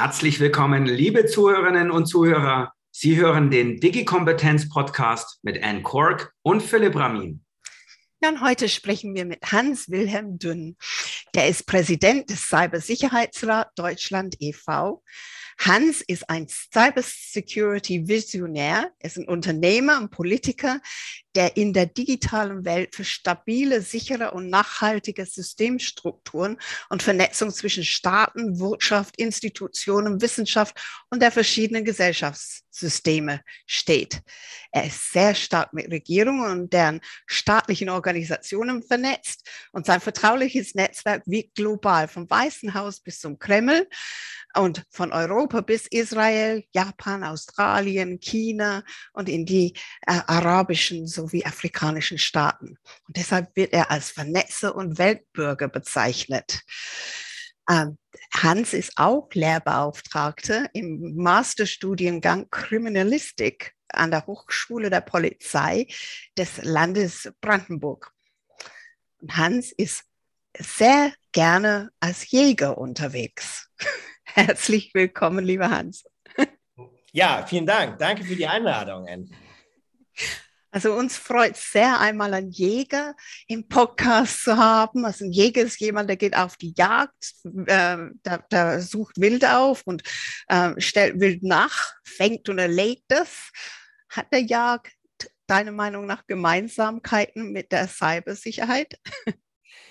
Herzlich willkommen, liebe Zuhörerinnen und Zuhörer. Sie hören den Digi-Kompetenz-Podcast mit Anne Kork und Philipp Ramin. Und heute sprechen wir mit Hans-Wilhelm Dünn. Der ist Präsident des Cybersicherheitsrat Deutschland e.V. Hans ist ein Cybersecurity-Visionär, ist ein Unternehmer und Politiker, der in der digitalen Welt für stabile, sichere und nachhaltige Systemstrukturen und Vernetzung zwischen Staaten, Wirtschaft, Institutionen, Wissenschaft und der verschiedenen Gesellschaftssysteme steht. Er ist sehr stark mit Regierungen und deren staatlichen Organisationen vernetzt und sein vertrauliches Netzwerk wirkt global vom Weißen Haus bis zum Kreml und von Europa bis Israel, Japan, Australien, China und in die äh, arabischen sowie afrikanischen Staaten. Und deshalb wird er als Vernetzer und Weltbürger bezeichnet. Ähm, Hans ist auch Lehrbeauftragter im Masterstudiengang Kriminalistik an der Hochschule der Polizei des Landes Brandenburg. Und Hans ist sehr gerne als Jäger unterwegs. Herzlich willkommen, lieber Hans. Ja, vielen Dank. Danke für die Einladung. Also uns freut sehr, einmal einen Jäger im Podcast zu haben. Also ein Jäger ist jemand, der geht auf die Jagd, äh, der, der, sucht Wild auf und äh, stellt Wild nach, fängt und erlegt es. Hat der Jagd deiner Meinung nach Gemeinsamkeiten mit der Cybersicherheit?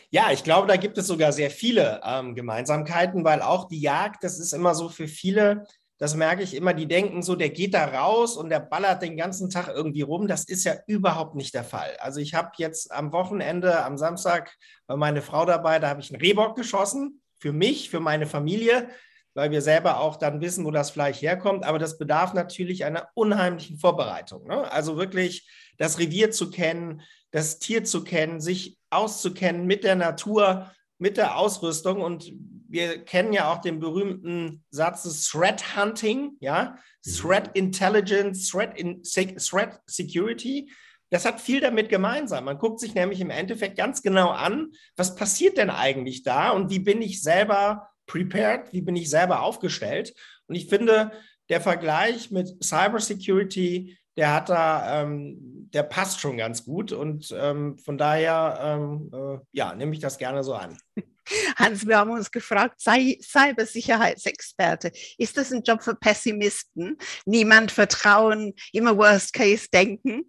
Ja, ich glaube, da gibt es sogar sehr viele ähm, Gemeinsamkeiten, weil auch die Jagd, das ist immer so für viele, das merke ich immer, die denken so, der geht da raus und der ballert den ganzen Tag irgendwie rum. Das ist ja überhaupt nicht der Fall. Also ich habe jetzt am Wochenende, am Samstag, war meine Frau dabei, da habe ich einen Rehbock geschossen, für mich, für meine Familie, weil wir selber auch dann wissen, wo das Fleisch herkommt. Aber das bedarf natürlich einer unheimlichen Vorbereitung. Ne? Also wirklich das Revier zu kennen, das Tier zu kennen, sich auszukennen mit der Natur, mit der Ausrüstung. Und wir kennen ja auch den berühmten Satz des Threat Hunting, ja, mhm. Threat Intelligence, Threat, in, Threat Security. Das hat viel damit gemeinsam. Man guckt sich nämlich im Endeffekt ganz genau an, was passiert denn eigentlich da und wie bin ich selber prepared, wie bin ich selber aufgestellt. Und ich finde, der Vergleich mit Cybersecurity der hat da, ähm, der passt schon ganz gut und ähm, von daher, ähm, äh, ja, nehme ich das gerne so an. Hans, wir haben uns gefragt, sei Cybersicherheitsexperte. Ist das ein Job für Pessimisten? Niemand vertrauen, immer Worst Case denken?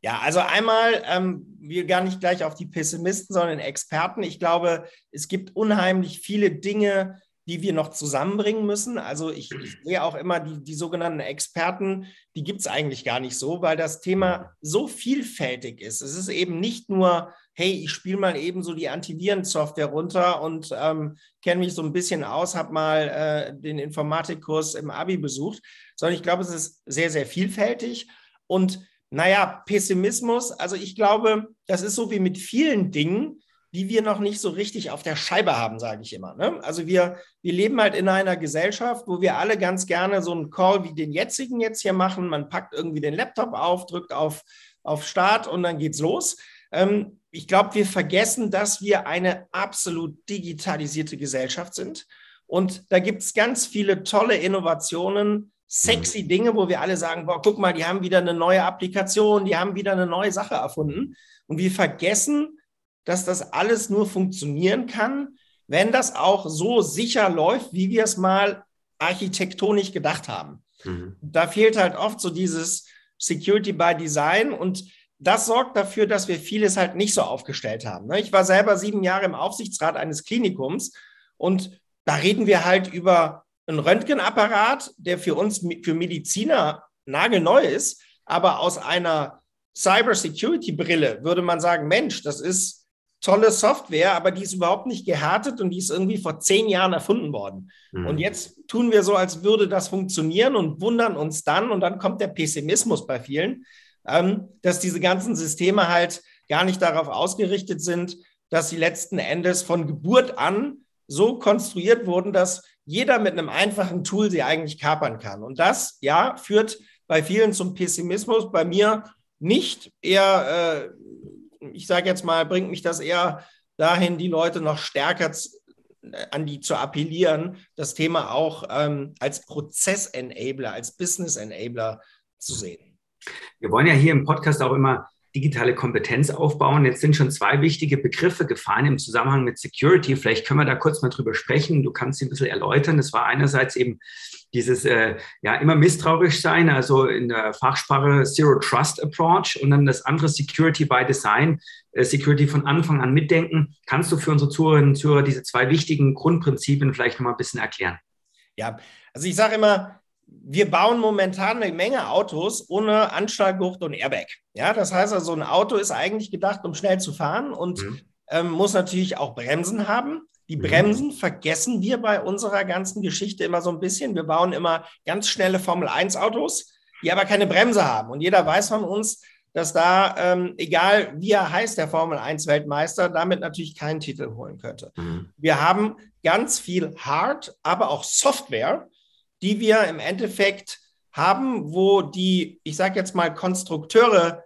Ja, also einmal, ähm, wir gar nicht gleich auf die Pessimisten, sondern Experten. Ich glaube, es gibt unheimlich viele Dinge, die wir noch zusammenbringen müssen. Also ich, ich sehe auch immer die, die sogenannten Experten, die gibt es eigentlich gar nicht so, weil das Thema so vielfältig ist. Es ist eben nicht nur, hey, ich spiele mal eben so die Antivirensoftware runter und ähm, kenne mich so ein bisschen aus, habe mal äh, den Informatikkurs im ABI besucht, sondern ich glaube, es ist sehr, sehr vielfältig. Und naja, Pessimismus, also ich glaube, das ist so wie mit vielen Dingen, die wir noch nicht so richtig auf der Scheibe haben, sage ich immer. Ne? Also wir, wir leben halt in einer Gesellschaft, wo wir alle ganz gerne so einen Call wie den jetzigen jetzt hier machen. Man packt irgendwie den Laptop auf, drückt auf, auf Start und dann geht's los. Ähm, ich glaube, wir vergessen, dass wir eine absolut digitalisierte Gesellschaft sind. Und da gibt es ganz viele tolle Innovationen, sexy mhm. Dinge, wo wir alle sagen, boah, guck mal, die haben wieder eine neue Applikation, die haben wieder eine neue Sache erfunden. Und wir vergessen, dass das alles nur funktionieren kann, wenn das auch so sicher läuft, wie wir es mal architektonisch gedacht haben. Mhm. Da fehlt halt oft so dieses Security by Design und das sorgt dafür, dass wir vieles halt nicht so aufgestellt haben. Ne? Ich war selber sieben Jahre im Aufsichtsrat eines Klinikums und da reden wir halt über einen Röntgenapparat, der für uns, für Mediziner nagelneu ist, aber aus einer Cybersecurity-Brille würde man sagen, Mensch, das ist tolle Software, aber die ist überhaupt nicht gehärtet und die ist irgendwie vor zehn Jahren erfunden worden. Mhm. Und jetzt tun wir so, als würde das funktionieren und wundern uns dann, und dann kommt der Pessimismus bei vielen, ähm, dass diese ganzen Systeme halt gar nicht darauf ausgerichtet sind, dass sie letzten Endes von Geburt an so konstruiert wurden, dass jeder mit einem einfachen Tool sie eigentlich kapern kann. Und das, ja, führt bei vielen zum Pessimismus, bei mir nicht eher äh, ich sage jetzt mal, bringt mich das eher dahin, die Leute noch stärker an die zu appellieren, das Thema auch ähm, als Prozess-Enabler, als Business-Enabler zu sehen. Wir wollen ja hier im Podcast auch immer digitale Kompetenz aufbauen. Jetzt sind schon zwei wichtige Begriffe gefallen im Zusammenhang mit Security. Vielleicht können wir da kurz mal drüber sprechen. Du kannst sie ein bisschen erläutern. Das war einerseits eben dieses äh, ja immer misstrauisch sein, also in der Fachsprache Zero Trust Approach und dann das andere Security by Design, äh, Security von Anfang an mitdenken. Kannst du für unsere Zuhörerinnen und Zuhörer diese zwei wichtigen Grundprinzipien vielleicht noch mal ein bisschen erklären? Ja, also ich sage immer, wir bauen momentan eine Menge Autos ohne Anschlaggurt und Airbag. Ja, das heißt also, ein Auto ist eigentlich gedacht, um schnell zu fahren und mhm. ähm, muss natürlich auch Bremsen haben. Die mhm. Bremsen vergessen wir bei unserer ganzen Geschichte immer so ein bisschen. Wir bauen immer ganz schnelle Formel-1-Autos, die aber keine Bremse haben. Und jeder weiß von uns, dass da, ähm, egal wie er heißt, der Formel-1-Weltmeister, damit natürlich keinen Titel holen könnte. Mhm. Wir haben ganz viel Hard, aber auch Software, die wir im Endeffekt haben, wo die, ich sage jetzt mal, Konstrukteure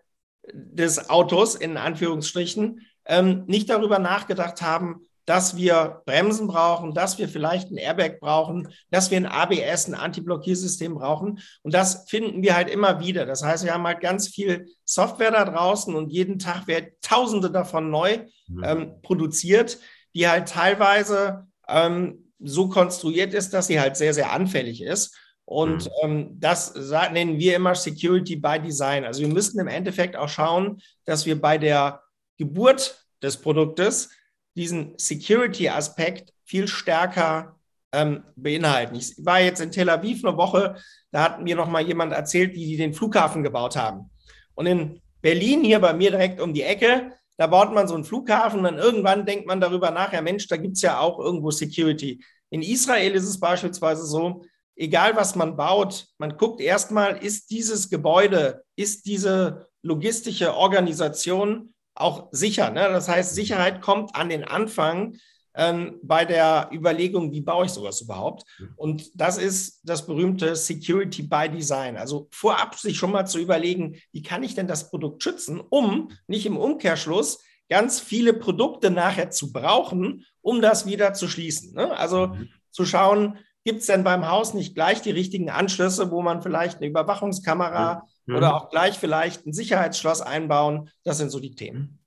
des Autos in Anführungsstrichen ähm, nicht darüber nachgedacht haben, dass wir Bremsen brauchen, dass wir vielleicht ein Airbag brauchen, dass wir ein ABS, ein Anti-Blockiersystem brauchen. Und das finden wir halt immer wieder. Das heißt, wir haben halt ganz viel Software da draußen und jeden Tag werden Tausende davon neu mhm. ähm, produziert, die halt teilweise ähm, so konstruiert ist, dass sie halt sehr, sehr anfällig ist. Und mhm. ähm, das nennen wir immer Security by Design. Also wir müssen im Endeffekt auch schauen, dass wir bei der Geburt des Produktes diesen Security-Aspekt viel stärker ähm, beinhalten. Ich war jetzt in Tel Aviv eine Woche, da hat mir noch mal jemand erzählt, wie die den Flughafen gebaut haben. Und in Berlin, hier bei mir direkt um die Ecke, da baut man so einen Flughafen dann irgendwann denkt man darüber nach, ja Mensch, da gibt es ja auch irgendwo Security. In Israel ist es beispielsweise so, egal was man baut, man guckt erstmal, ist dieses Gebäude, ist diese logistische Organisation auch sicher. Ne? Das heißt, Sicherheit kommt an den Anfang ähm, bei der Überlegung, wie baue ich sowas überhaupt? Und das ist das berühmte Security by Design. Also vorab sich schon mal zu überlegen, wie kann ich denn das Produkt schützen, um nicht im Umkehrschluss ganz viele Produkte nachher zu brauchen, um das wieder zu schließen. Ne? Also mhm. zu schauen, gibt es denn beim Haus nicht gleich die richtigen Anschlüsse, wo man vielleicht eine Überwachungskamera mhm. oder auch gleich vielleicht ein Sicherheitsschloss einbauen? Das sind so die Themen.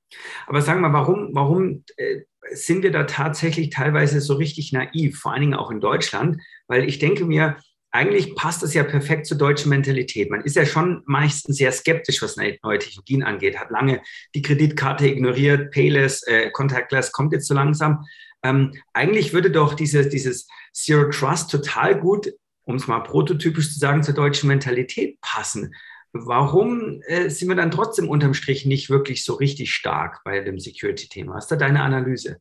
Aber sag mal, warum, warum äh, sind wir da tatsächlich teilweise so richtig naiv, vor allen Dingen auch in Deutschland, weil ich denke mir, eigentlich passt das ja perfekt zur deutschen Mentalität. Man ist ja schon meistens sehr skeptisch, was neue Technologien angeht, hat lange die Kreditkarte ignoriert, Payless, äh, Contactless kommt jetzt so langsam. Ähm, eigentlich würde doch dieses, dieses Zero Trust total gut, um es mal prototypisch zu sagen, zur deutschen Mentalität passen. Warum äh, sind wir dann trotzdem unterm Strich nicht wirklich so richtig stark bei dem Security-Thema? Was ist da deine Analyse?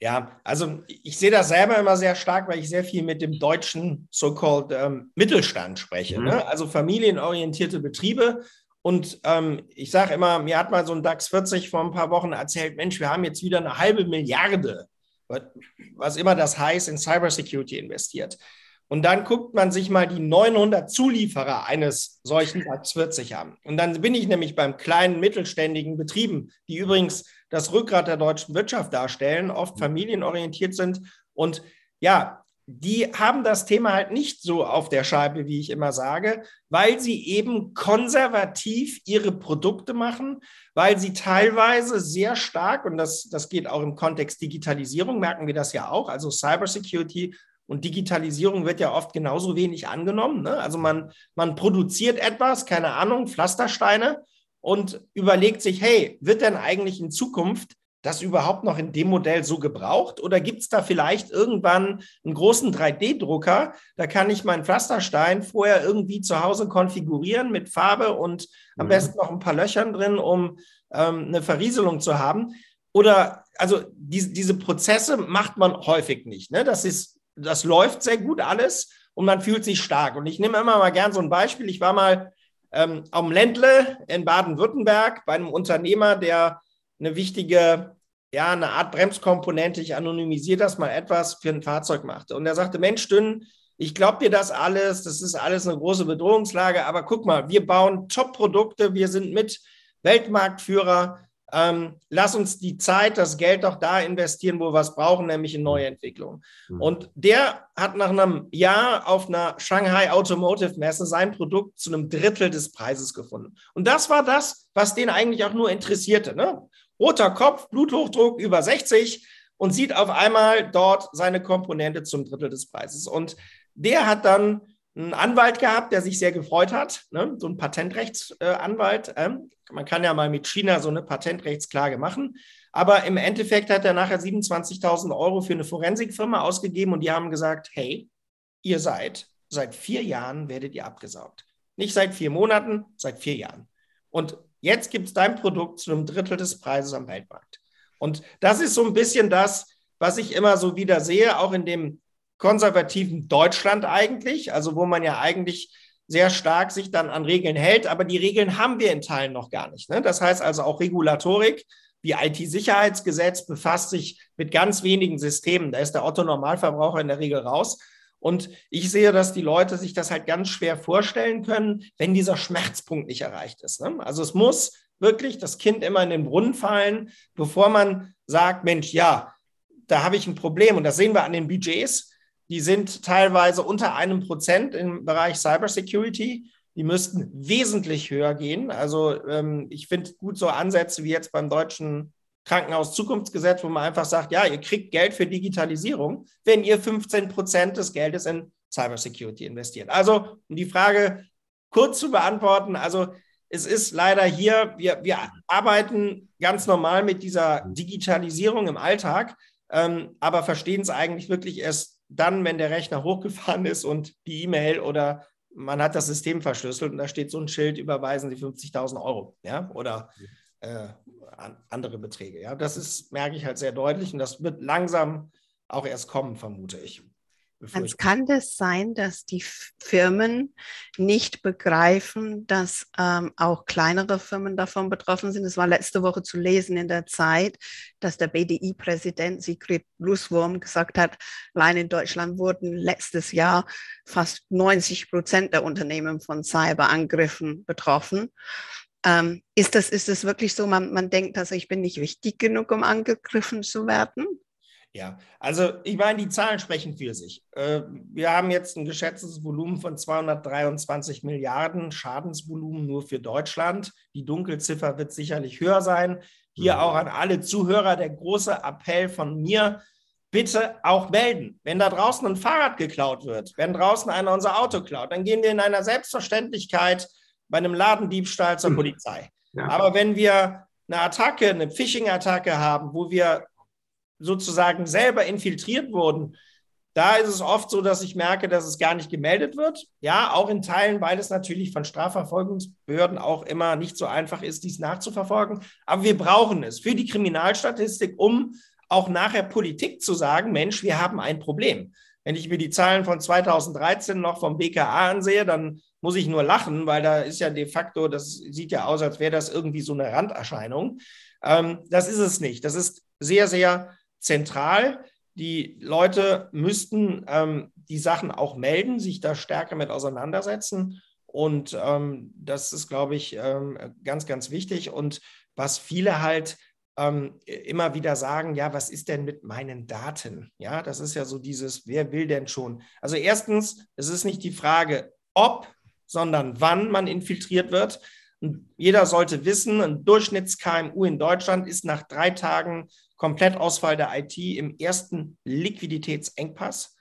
Ja, also ich sehe das selber immer sehr stark, weil ich sehr viel mit dem deutschen so-called ähm, Mittelstand spreche. Mhm. Ne? Also familienorientierte Betriebe. Und ähm, ich sage immer, mir hat mal so ein DAX 40 vor ein paar Wochen erzählt, Mensch, wir haben jetzt wieder eine halbe Milliarde, was immer das heißt, in Cybersecurity investiert. Und dann guckt man sich mal die 900 Zulieferer eines solchen DAX 40 an. Und dann bin ich nämlich beim kleinen mittelständigen Betrieben, die übrigens das Rückgrat der deutschen Wirtschaft darstellen, oft familienorientiert sind. Und ja, die haben das Thema halt nicht so auf der Scheibe, wie ich immer sage, weil sie eben konservativ ihre Produkte machen, weil sie teilweise sehr stark, und das, das geht auch im Kontext Digitalisierung, merken wir das ja auch, also Cybersecurity und Digitalisierung wird ja oft genauso wenig angenommen. Ne? Also man, man produziert etwas, keine Ahnung, Pflastersteine und überlegt sich, hey, wird denn eigentlich in Zukunft das überhaupt noch in dem Modell so gebraucht? Oder gibt es da vielleicht irgendwann einen großen 3D-Drucker? Da kann ich meinen Pflasterstein vorher irgendwie zu Hause konfigurieren mit Farbe und am mhm. besten noch ein paar Löchern drin, um ähm, eine Verrieselung zu haben. Oder also die, diese Prozesse macht man häufig nicht. Ne? Das ist das läuft sehr gut alles und man fühlt sich stark. Und ich nehme immer mal gern so ein Beispiel. Ich war mal ähm, am Ländle in Baden-Württemberg bei einem Unternehmer, der eine wichtige, ja, eine Art Bremskomponente, ich anonymisiere das mal etwas, für ein Fahrzeug machte. Und er sagte, Mensch, Dünn, ich glaube dir das alles, das ist alles eine große Bedrohungslage, aber guck mal, wir bauen Top-Produkte, wir sind mit Weltmarktführer ähm, lass uns die Zeit, das Geld doch da investieren, wo wir es brauchen, nämlich in neue Entwicklungen. Mhm. Und der hat nach einem Jahr auf einer Shanghai Automotive Messe sein Produkt zu einem Drittel des Preises gefunden. Und das war das, was den eigentlich auch nur interessierte. Ne? Roter Kopf, Bluthochdruck über 60 und sieht auf einmal dort seine Komponente zum Drittel des Preises. Und der hat dann einen Anwalt gehabt, der sich sehr gefreut hat, ne? so ein Patentrechtsanwalt. Äh, man kann ja mal mit China so eine Patentrechtsklage machen. Aber im Endeffekt hat er nachher 27.000 Euro für eine Forensikfirma ausgegeben und die haben gesagt, hey, ihr seid, seit vier Jahren werdet ihr abgesaugt. Nicht seit vier Monaten, seit vier Jahren. Und jetzt gibt es dein Produkt zu einem Drittel des Preises am Weltmarkt. Und das ist so ein bisschen das, was ich immer so wieder sehe, auch in dem konservativen Deutschland eigentlich, also wo man ja eigentlich sehr stark sich dann an Regeln hält, aber die Regeln haben wir in Teilen noch gar nicht. Ne? Das heißt also auch Regulatorik, wie IT-Sicherheitsgesetz befasst sich mit ganz wenigen Systemen. Da ist der Otto-Normalverbraucher in der Regel raus. Und ich sehe, dass die Leute sich das halt ganz schwer vorstellen können, wenn dieser Schmerzpunkt nicht erreicht ist. Ne? Also es muss wirklich das Kind immer in den Brunnen fallen, bevor man sagt, Mensch, ja, da habe ich ein Problem. Und das sehen wir an den Budgets die sind teilweise unter einem Prozent im Bereich Cybersecurity. Die müssten wesentlich höher gehen. Also ähm, ich finde gut so Ansätze wie jetzt beim deutschen Krankenhaus Zukunftsgesetz, wo man einfach sagt, ja, ihr kriegt Geld für Digitalisierung, wenn ihr 15 Prozent des Geldes in Cybersecurity investiert. Also, um die Frage kurz zu beantworten, also es ist leider hier, wir, wir arbeiten ganz normal mit dieser Digitalisierung im Alltag, ähm, aber verstehen es eigentlich wirklich erst dann, wenn der Rechner hochgefahren ist und die E-Mail oder man hat das System verschlüsselt und da steht so ein Schild, überweisen Sie 50.000 Euro, ja, oder äh, andere Beträge. Ja, das ist, merke ich halt sehr deutlich und das wird langsam auch erst kommen, vermute ich. Es kann das sein, dass die Firmen nicht begreifen, dass ähm, auch kleinere Firmen davon betroffen sind. Es war letzte Woche zu lesen in der Zeit, dass der BDI-Präsident Sigrid Luswurm gesagt hat, allein in Deutschland wurden letztes Jahr fast 90 Prozent der Unternehmen von Cyberangriffen betroffen. Ähm, ist, das, ist das wirklich so, man, man denkt, dass ich bin nicht wichtig genug, um angegriffen zu werden? Ja, also ich meine, die Zahlen sprechen für sich. Äh, wir haben jetzt ein geschätztes Volumen von 223 Milliarden Schadensvolumen nur für Deutschland. Die Dunkelziffer wird sicherlich höher sein. Hier mhm. auch an alle Zuhörer der große Appell von mir, bitte auch melden. Wenn da draußen ein Fahrrad geklaut wird, wenn draußen einer unser Auto klaut, dann gehen wir in einer Selbstverständlichkeit bei einem Ladendiebstahl zur mhm. Polizei. Ja. Aber wenn wir eine Attacke, eine Phishing-Attacke haben, wo wir sozusagen selber infiltriert wurden, da ist es oft so, dass ich merke, dass es gar nicht gemeldet wird. Ja, auch in Teilen, weil es natürlich von Strafverfolgungsbehörden auch immer nicht so einfach ist, dies nachzuverfolgen. Aber wir brauchen es für die Kriminalstatistik, um auch nachher Politik zu sagen, Mensch, wir haben ein Problem. Wenn ich mir die Zahlen von 2013 noch vom BKA ansehe, dann muss ich nur lachen, weil da ist ja de facto, das sieht ja aus, als wäre das irgendwie so eine Randerscheinung. Ähm, das ist es nicht. Das ist sehr, sehr zentral. Die Leute müssten ähm, die Sachen auch melden, sich da stärker mit auseinandersetzen. Und ähm, das ist, glaube ich, ähm, ganz, ganz wichtig. Und was viele halt ähm, immer wieder sagen, ja, was ist denn mit meinen Daten? Ja, das ist ja so dieses, wer will denn schon? Also erstens, es ist nicht die Frage, ob, sondern wann man infiltriert wird. Und jeder sollte wissen, ein Durchschnitts-KMU in Deutschland ist nach drei Tagen Komplettausfall der IT im ersten Liquiditätsengpass.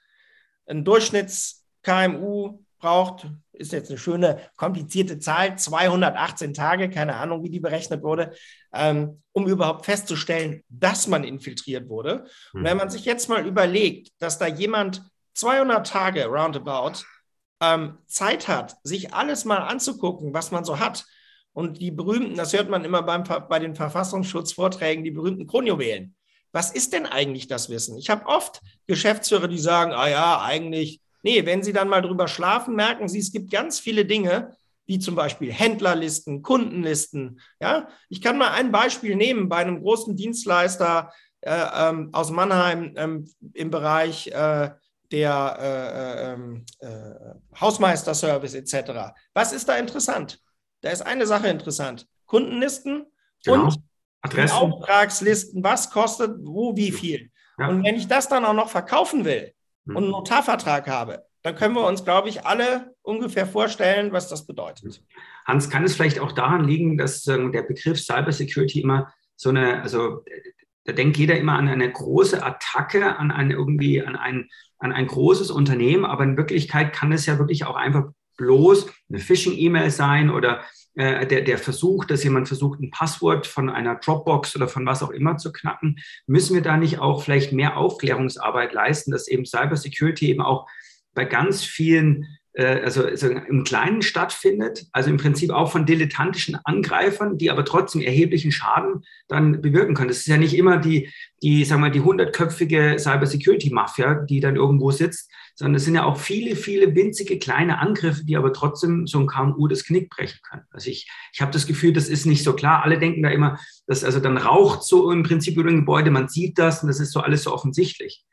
Ein Durchschnitts-KMU braucht, ist jetzt eine schöne, komplizierte Zahl, 218 Tage, keine Ahnung, wie die berechnet wurde, ähm, um überhaupt festzustellen, dass man infiltriert wurde. Und hm. wenn man sich jetzt mal überlegt, dass da jemand 200 Tage roundabout ähm, Zeit hat, sich alles mal anzugucken, was man so hat, und die berühmten, das hört man immer beim, bei den Verfassungsschutzvorträgen, die berühmten Kronjuwelen. Was ist denn eigentlich das Wissen? Ich habe oft Geschäftsführer, die sagen, ah ja, eigentlich, nee, wenn sie dann mal drüber schlafen, merken sie, es gibt ganz viele Dinge, wie zum Beispiel Händlerlisten, Kundenlisten. Ja, ich kann mal ein Beispiel nehmen bei einem großen Dienstleister äh, ähm, aus Mannheim ähm, im Bereich äh, der äh, äh ähm, äh Hausmeisterservice etc. Was ist da interessant? Da ist eine Sache interessant. Kundenlisten genau. und Adresse. Auftragslisten, was kostet, wo, wie viel. Ja. Und wenn ich das dann auch noch verkaufen will und einen Notarvertrag habe, dann können wir uns, glaube ich, alle ungefähr vorstellen, was das bedeutet. Hans, kann es vielleicht auch daran liegen, dass äh, der Begriff Cybersecurity immer so eine, also da denkt jeder immer an eine große Attacke, an ein irgendwie, an ein, an ein großes Unternehmen, aber in Wirklichkeit kann es ja wirklich auch einfach bloß eine Phishing-E-Mail sein oder äh, der, der Versuch, dass jemand versucht, ein Passwort von einer Dropbox oder von was auch immer zu knacken, müssen wir da nicht auch vielleicht mehr Aufklärungsarbeit leisten, dass eben Cybersecurity eben auch bei ganz vielen, äh, also, also im Kleinen stattfindet, also im Prinzip auch von dilettantischen Angreifern, die aber trotzdem erheblichen Schaden dann bewirken können. Das ist ja nicht immer die, die, sagen wir, die hundertköpfige Cybersecurity-Mafia, die dann irgendwo sitzt, sondern es sind ja auch viele, viele winzige kleine Angriffe, die aber trotzdem so ein KMU das Knick brechen können. Also ich, ich habe das Gefühl, das ist nicht so klar. Alle denken da immer, dass also dann raucht so im Prinzip über ein Gebäude, man sieht das und das ist so alles so offensichtlich.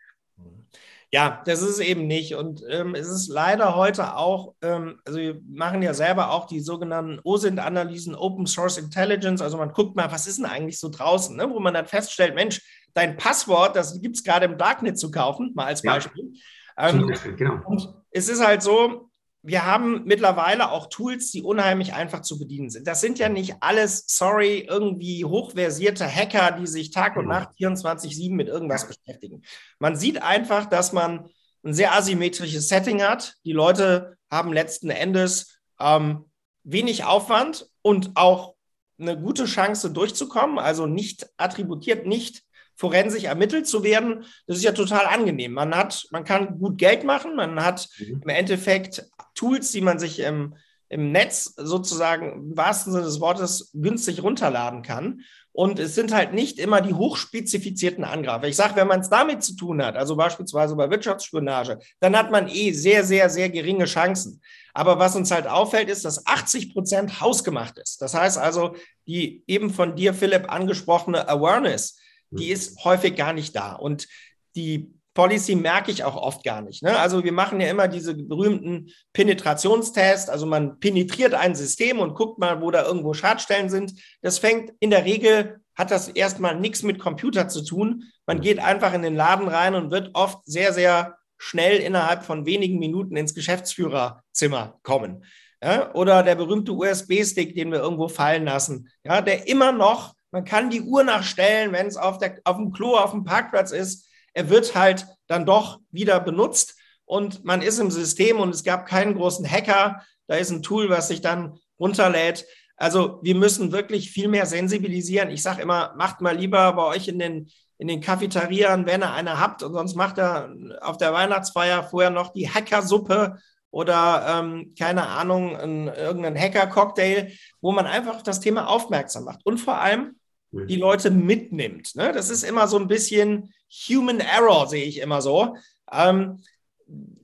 Ja, das ist es eben nicht. Und ähm, es ist leider heute auch, ähm, also wir machen ja selber auch die sogenannten OSINT-Analysen, Open Source Intelligence. Also man guckt mal, was ist denn eigentlich so draußen, ne? wo man dann feststellt, Mensch, dein Passwort, das gibt es gerade im Darknet zu kaufen, mal als Beispiel. Ja, ähm, genau. Und es ist halt so, wir haben mittlerweile auch Tools, die unheimlich einfach zu bedienen sind. Das sind ja nicht alles, sorry, irgendwie hochversierte Hacker, die sich Tag und Nacht 24-7 mit irgendwas beschäftigen. Man sieht einfach, dass man ein sehr asymmetrisches Setting hat. Die Leute haben letzten Endes ähm, wenig Aufwand und auch eine gute Chance durchzukommen, also nicht attributiert, nicht forensisch ermittelt zu werden, das ist ja total angenehm. Man hat, man kann gut Geld machen, man hat mhm. im Endeffekt Tools, die man sich im, im Netz sozusagen im wahrsten Sinne des Wortes günstig runterladen kann. Und es sind halt nicht immer die hochspezifizierten Angreifer. Ich sage, wenn man es damit zu tun hat, also beispielsweise bei Wirtschaftsspionage, dann hat man eh sehr, sehr, sehr geringe Chancen. Aber was uns halt auffällt, ist, dass 80 Prozent hausgemacht ist. Das heißt also, die eben von dir, Philipp, angesprochene Awareness, die hm. ist häufig gar nicht da. Und die Policy merke ich auch oft gar nicht. Ne? Also wir machen ja immer diese berühmten Penetrationstests. Also man penetriert ein System und guckt mal, wo da irgendwo Schadstellen sind. Das fängt in der Regel, hat das erstmal nichts mit Computer zu tun. Man hm. geht einfach in den Laden rein und wird oft sehr, sehr schnell innerhalb von wenigen Minuten ins Geschäftsführerzimmer kommen. Ja? Oder der berühmte USB-Stick, den wir irgendwo fallen lassen, ja, der immer noch man kann die Uhr nachstellen, wenn es auf, auf dem Klo, auf dem Parkplatz ist. Er wird halt dann doch wieder benutzt und man ist im System und es gab keinen großen Hacker. Da ist ein Tool, was sich dann runterlädt. Also wir müssen wirklich viel mehr sensibilisieren. Ich sage immer, macht mal lieber bei euch in den, in den Cafeterieren, wenn ihr eine habt und sonst macht er auf der Weihnachtsfeier vorher noch die Hackersuppe oder ähm, keine Ahnung, ein, irgendeinen Hacker-Cocktail, wo man einfach das Thema aufmerksam macht. Und vor allem, die Leute mitnimmt. Ne? Das ist immer so ein bisschen Human Error, sehe ich immer so. Ähm,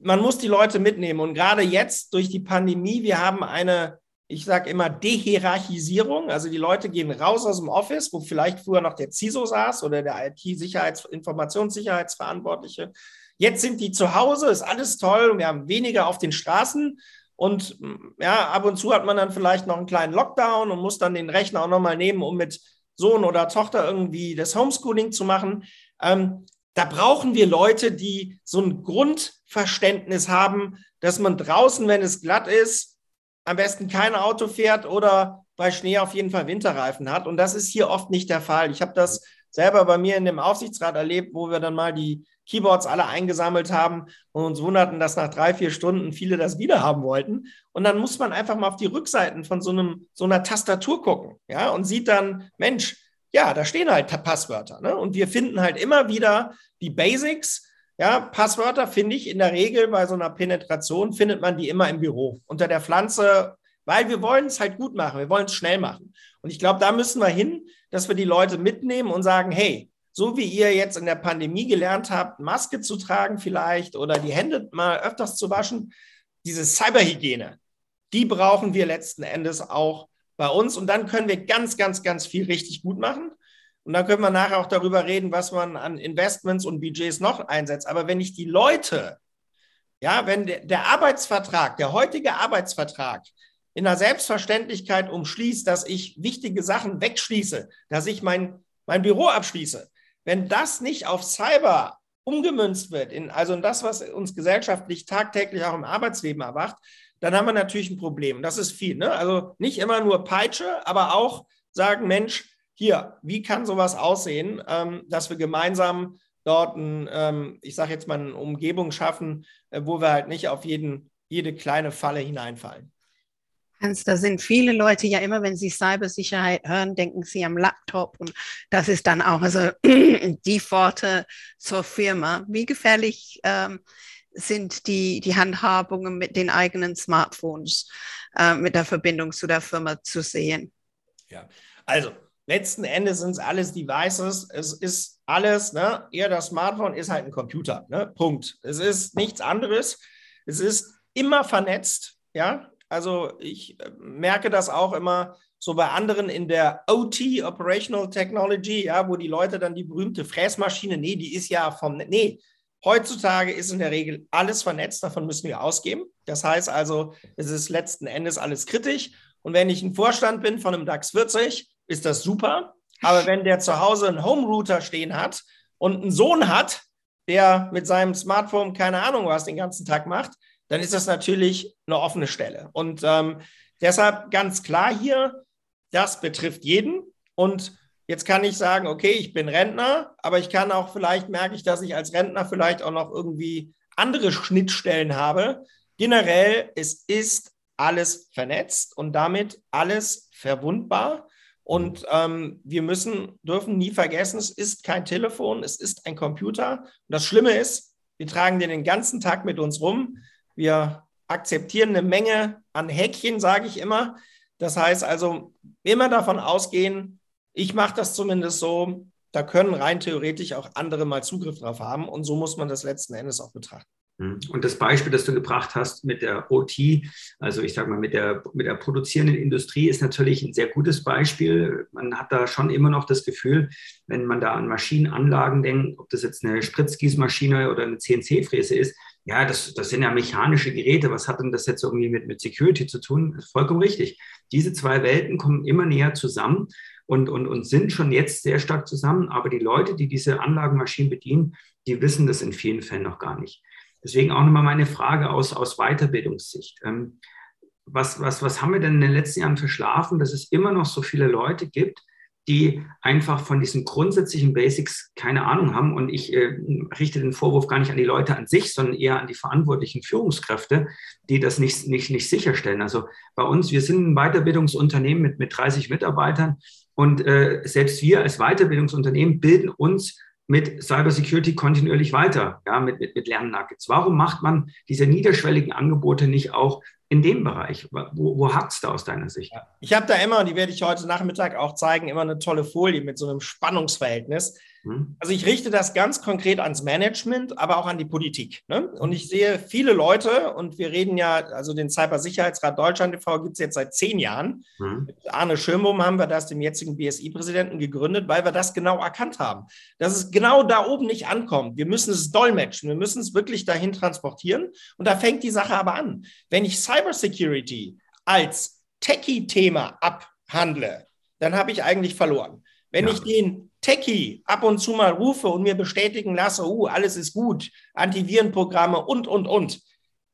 man muss die Leute mitnehmen. Und gerade jetzt durch die Pandemie, wir haben eine, ich sage immer, Dehierarchisierung. Also die Leute gehen raus aus dem Office, wo vielleicht früher noch der CISO saß oder der IT-Sicherheits-, Informationssicherheitsverantwortliche. Jetzt sind die zu Hause, ist alles toll und wir haben weniger auf den Straßen. Und ja, ab und zu hat man dann vielleicht noch einen kleinen Lockdown und muss dann den Rechner auch nochmal nehmen, um mit Sohn oder Tochter irgendwie das Homeschooling zu machen. Ähm, da brauchen wir Leute, die so ein Grundverständnis haben, dass man draußen, wenn es glatt ist, am besten kein Auto fährt oder bei Schnee auf jeden Fall Winterreifen hat. Und das ist hier oft nicht der Fall. Ich habe das selber bei mir in dem Aufsichtsrat erlebt, wo wir dann mal die Keyboards alle eingesammelt haben und uns wunderten, dass nach drei, vier Stunden viele das wieder haben wollten. Und dann muss man einfach mal auf die Rückseiten von so, einem, so einer Tastatur gucken, ja, und sieht dann, Mensch, ja, da stehen halt Passwörter, ne? Und wir finden halt immer wieder die Basics. Ja, Passwörter finde ich in der Regel bei so einer Penetration findet man die immer im Büro unter der Pflanze, weil wir wollen es halt gut machen, wir wollen es schnell machen. Und ich glaube, da müssen wir hin, dass wir die Leute mitnehmen und sagen, hey, so wie ihr jetzt in der Pandemie gelernt habt, Maske zu tragen vielleicht oder die Hände mal öfters zu waschen, diese Cyberhygiene, die brauchen wir letzten Endes auch bei uns. Und dann können wir ganz, ganz, ganz viel richtig gut machen. Und dann können wir nachher auch darüber reden, was man an Investments und Budgets noch einsetzt. Aber wenn ich die Leute, ja, wenn der, der Arbeitsvertrag, der heutige Arbeitsvertrag, in einer Selbstverständlichkeit umschließt, dass ich wichtige Sachen wegschließe, dass ich mein, mein Büro abschließe, wenn das nicht auf Cyber umgemünzt wird, in, also in das, was uns gesellschaftlich tagtäglich auch im Arbeitsleben erwacht, dann haben wir natürlich ein Problem. Das ist viel. Ne? Also nicht immer nur Peitsche, aber auch sagen, Mensch, hier, wie kann sowas aussehen, ähm, dass wir gemeinsam dort, ein, ähm, ich sage jetzt mal, eine Umgebung schaffen, äh, wo wir halt nicht auf jeden, jede kleine Falle hineinfallen. Hans, da sind viele Leute ja immer, wenn sie Cybersicherheit hören, denken sie am Laptop und das ist dann auch also die Pforte zur Firma. Wie gefährlich ähm, sind die, die Handhabungen mit den eigenen Smartphones, äh, mit der Verbindung zu der Firma zu sehen? Ja, also letzten Endes sind es alles Devices. Es ist alles, ne? Eher das Smartphone ist halt ein Computer, ne? Punkt. Es ist nichts anderes. Es ist immer vernetzt, ja. Also ich äh, merke das auch immer so bei anderen in der OT, Operational Technology, ja, wo die Leute dann die berühmte Fräsmaschine, nee, die ist ja vom, nee, heutzutage ist in der Regel alles vernetzt, davon müssen wir ausgeben. Das heißt also, es ist letzten Endes alles kritisch. Und wenn ich ein Vorstand bin von einem DAX 40, ist das super. Aber wenn der zu Hause einen Home-Router stehen hat und einen Sohn hat, der mit seinem Smartphone keine Ahnung was den ganzen Tag macht, dann ist das natürlich eine offene Stelle. Und ähm, deshalb ganz klar hier, das betrifft jeden. Und jetzt kann ich sagen, okay, ich bin Rentner, aber ich kann auch vielleicht merke ich, dass ich als Rentner vielleicht auch noch irgendwie andere Schnittstellen habe. Generell, es ist alles vernetzt und damit alles verwundbar. Und ähm, wir müssen, dürfen nie vergessen, es ist kein Telefon, es ist ein Computer. Und das Schlimme ist, wir tragen den den ganzen Tag mit uns rum. Wir akzeptieren eine Menge an Häkchen, sage ich immer. Das heißt also, immer davon ausgehen, ich mache das zumindest so, da können rein theoretisch auch andere mal Zugriff drauf haben. Und so muss man das letzten Endes auch betrachten. Hm. Und das Beispiel, das du gebracht hast mit der OT, also ich sage mal mit der, mit der produzierenden Industrie, ist natürlich ein sehr gutes Beispiel. Man hat da schon immer noch das Gefühl, wenn man da an Maschinenanlagen denkt, ob das jetzt eine Spritzgießmaschine oder eine CNC-Fräse ist, ja, das, das sind ja mechanische Geräte. Was hat denn das jetzt irgendwie mit, mit Security zu tun? Das ist vollkommen richtig. Diese zwei Welten kommen immer näher zusammen und, und, und sind schon jetzt sehr stark zusammen. Aber die Leute, die diese Anlagenmaschinen bedienen, die wissen das in vielen Fällen noch gar nicht. Deswegen auch nochmal meine Frage aus, aus Weiterbildungssicht. Ähm, was, was, was haben wir denn in den letzten Jahren verschlafen, dass es immer noch so viele Leute gibt, die einfach von diesen grundsätzlichen Basics keine Ahnung haben. Und ich äh, richte den Vorwurf gar nicht an die Leute an sich, sondern eher an die verantwortlichen Führungskräfte, die das nicht, nicht, nicht sicherstellen. Also bei uns, wir sind ein Weiterbildungsunternehmen mit, mit 30 Mitarbeitern und äh, selbst wir als Weiterbildungsunternehmen bilden uns mit Cybersecurity kontinuierlich weiter, ja, mit, mit, mit Lernnuggets. Warum macht man diese niederschwelligen Angebote nicht auch in dem Bereich? Wo, wo hakt es da aus deiner Sicht? Ich habe da immer, und die werde ich heute Nachmittag auch zeigen, immer eine tolle Folie mit so einem Spannungsverhältnis. Mhm. Also ich richte das ganz konkret ans Management, aber auch an die Politik. Ne? Und ich sehe viele Leute, und wir reden ja, also den Cybersicherheitsrat Deutschland e.V. gibt es jetzt seit zehn Jahren. Mhm. Mit Arne Schirmbohm haben wir das, dem jetzigen BSI-Präsidenten, gegründet, weil wir das genau erkannt haben. Dass es genau da oben nicht ankommt. Wir müssen es dolmetschen, wir müssen es wirklich dahin transportieren. Und da fängt die Sache aber an. Wenn ich Cybersecurity als Techie-Thema abhandle, dann habe ich eigentlich verloren. Wenn ja. ich den Techie ab und zu mal rufe und mir bestätigen lasse, uh, alles ist gut, Antivirenprogramme und, und, und.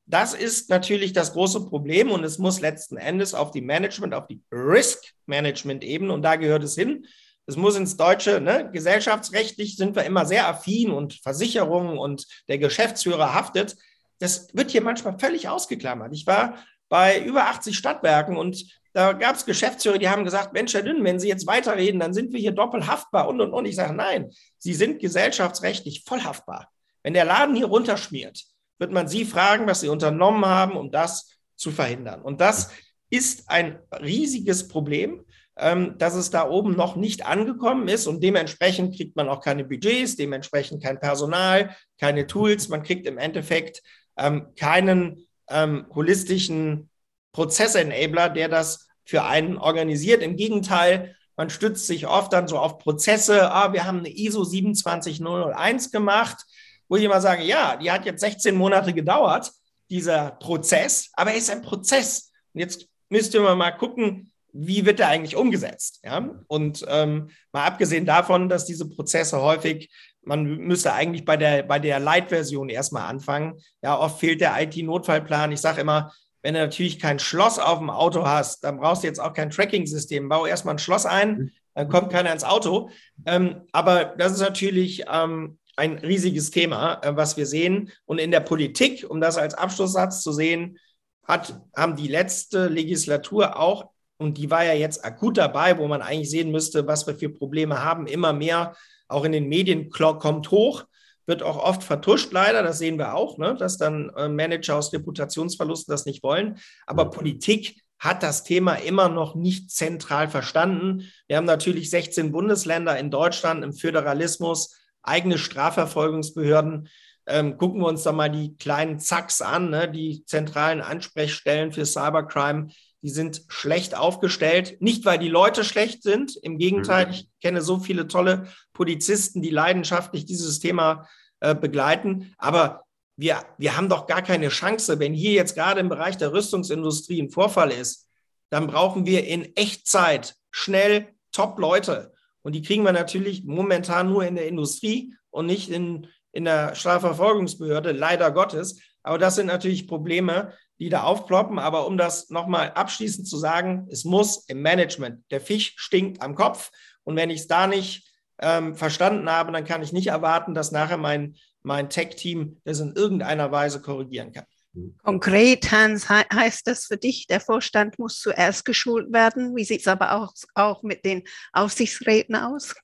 Das ist natürlich das große Problem und es muss letzten Endes auf die Management, auf die Risk-Management-Ebene und da gehört es hin. Es muss ins Deutsche, ne? gesellschaftsrechtlich sind wir immer sehr affin und Versicherungen und der Geschäftsführer haftet. Das wird hier manchmal völlig ausgeklammert. Ich war bei über 80 Stadtwerken und da gab es Geschäftsführer, die haben gesagt, Mensch, Herr Dünn, wenn Sie jetzt weiterreden, dann sind wir hier doppelt haftbar und, und, und. Ich sage, nein, Sie sind gesellschaftsrechtlich voll haftbar. Wenn der Laden hier runterschmiert, wird man Sie fragen, was Sie unternommen haben, um das zu verhindern. Und das ist ein riesiges Problem, ähm, dass es da oben noch nicht angekommen ist und dementsprechend kriegt man auch keine Budgets, dementsprechend kein Personal, keine Tools. Man kriegt im Endeffekt ähm, keinen ähm, holistischen Prozessenabler, der das für einen organisiert. Im Gegenteil, man stützt sich oft dann so auf Prozesse. Ah, wir haben eine ISO 27001 gemacht, wo ich immer sage, ja, die hat jetzt 16 Monate gedauert, dieser Prozess, aber er ist ein Prozess. Und jetzt müsste man mal gucken, wie wird der eigentlich umgesetzt. Ja? Und ähm, mal abgesehen davon, dass diese Prozesse häufig, man müsste eigentlich bei der, bei der Light-Version erstmal anfangen. Ja, oft fehlt der IT-Notfallplan. Ich sage immer, wenn du natürlich kein Schloss auf dem Auto hast, dann brauchst du jetzt auch kein Tracking-System. Bau erstmal ein Schloss ein, dann kommt keiner ins Auto. Ähm, aber das ist natürlich ähm, ein riesiges Thema, äh, was wir sehen. Und in der Politik, um das als Abschlusssatz zu sehen, hat, haben die letzte Legislatur auch, und die war ja jetzt akut dabei, wo man eigentlich sehen müsste, was wir für Probleme haben, immer mehr, auch in den Medien kommt hoch, wird auch oft vertuscht, leider, das sehen wir auch, ne, dass dann äh, Manager aus Reputationsverlusten das nicht wollen. Aber Politik hat das Thema immer noch nicht zentral verstanden. Wir haben natürlich 16 Bundesländer in Deutschland im Föderalismus eigene Strafverfolgungsbehörden. Ähm, gucken wir uns da mal die kleinen Zacks an, ne? die zentralen Ansprechstellen für Cybercrime. Die sind schlecht aufgestellt. Nicht, weil die Leute schlecht sind. Im Gegenteil, mhm. ich kenne so viele tolle Polizisten, die leidenschaftlich dieses Thema äh, begleiten. Aber wir, wir haben doch gar keine Chance, wenn hier jetzt gerade im Bereich der Rüstungsindustrie ein Vorfall ist, dann brauchen wir in Echtzeit schnell Top-Leute. Und die kriegen wir natürlich momentan nur in der Industrie und nicht in, in der Strafverfolgungsbehörde, leider Gottes. Aber das sind natürlich Probleme, die da aufploppen. Aber um das nochmal abschließend zu sagen, es muss im Management. Der Fisch stinkt am Kopf. Und wenn ich es da nicht ähm, verstanden habe, dann kann ich nicht erwarten, dass nachher mein, mein Tech-Team das in irgendeiner Weise korrigieren kann. Konkret, Hans, he heißt das für dich, der Vorstand muss zuerst geschult werden? Wie sieht es aber auch, auch mit den Aufsichtsräten aus?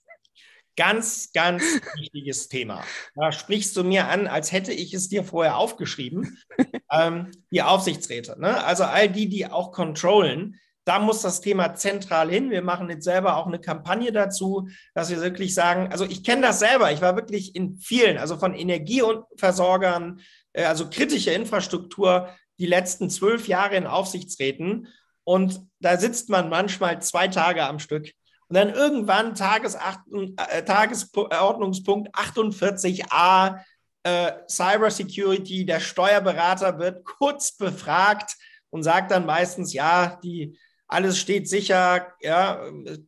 Ganz, ganz wichtiges Thema. Da sprichst du mir an, als hätte ich es dir vorher aufgeschrieben. ähm, die Aufsichtsräte, ne? also all die, die auch controllen, da muss das Thema zentral hin. Wir machen jetzt selber auch eine Kampagne dazu, dass wir wirklich sagen, also ich kenne das selber, ich war wirklich in vielen, also von Energieversorgern, äh, also kritische Infrastruktur, die letzten zwölf Jahre in Aufsichtsräten. Und da sitzt man manchmal zwei Tage am Stück. Und dann irgendwann Tagesacht, äh, Tagesordnungspunkt 48a äh, Cybersecurity, der Steuerberater wird kurz befragt und sagt dann meistens, ja, die, alles steht sicher, ja,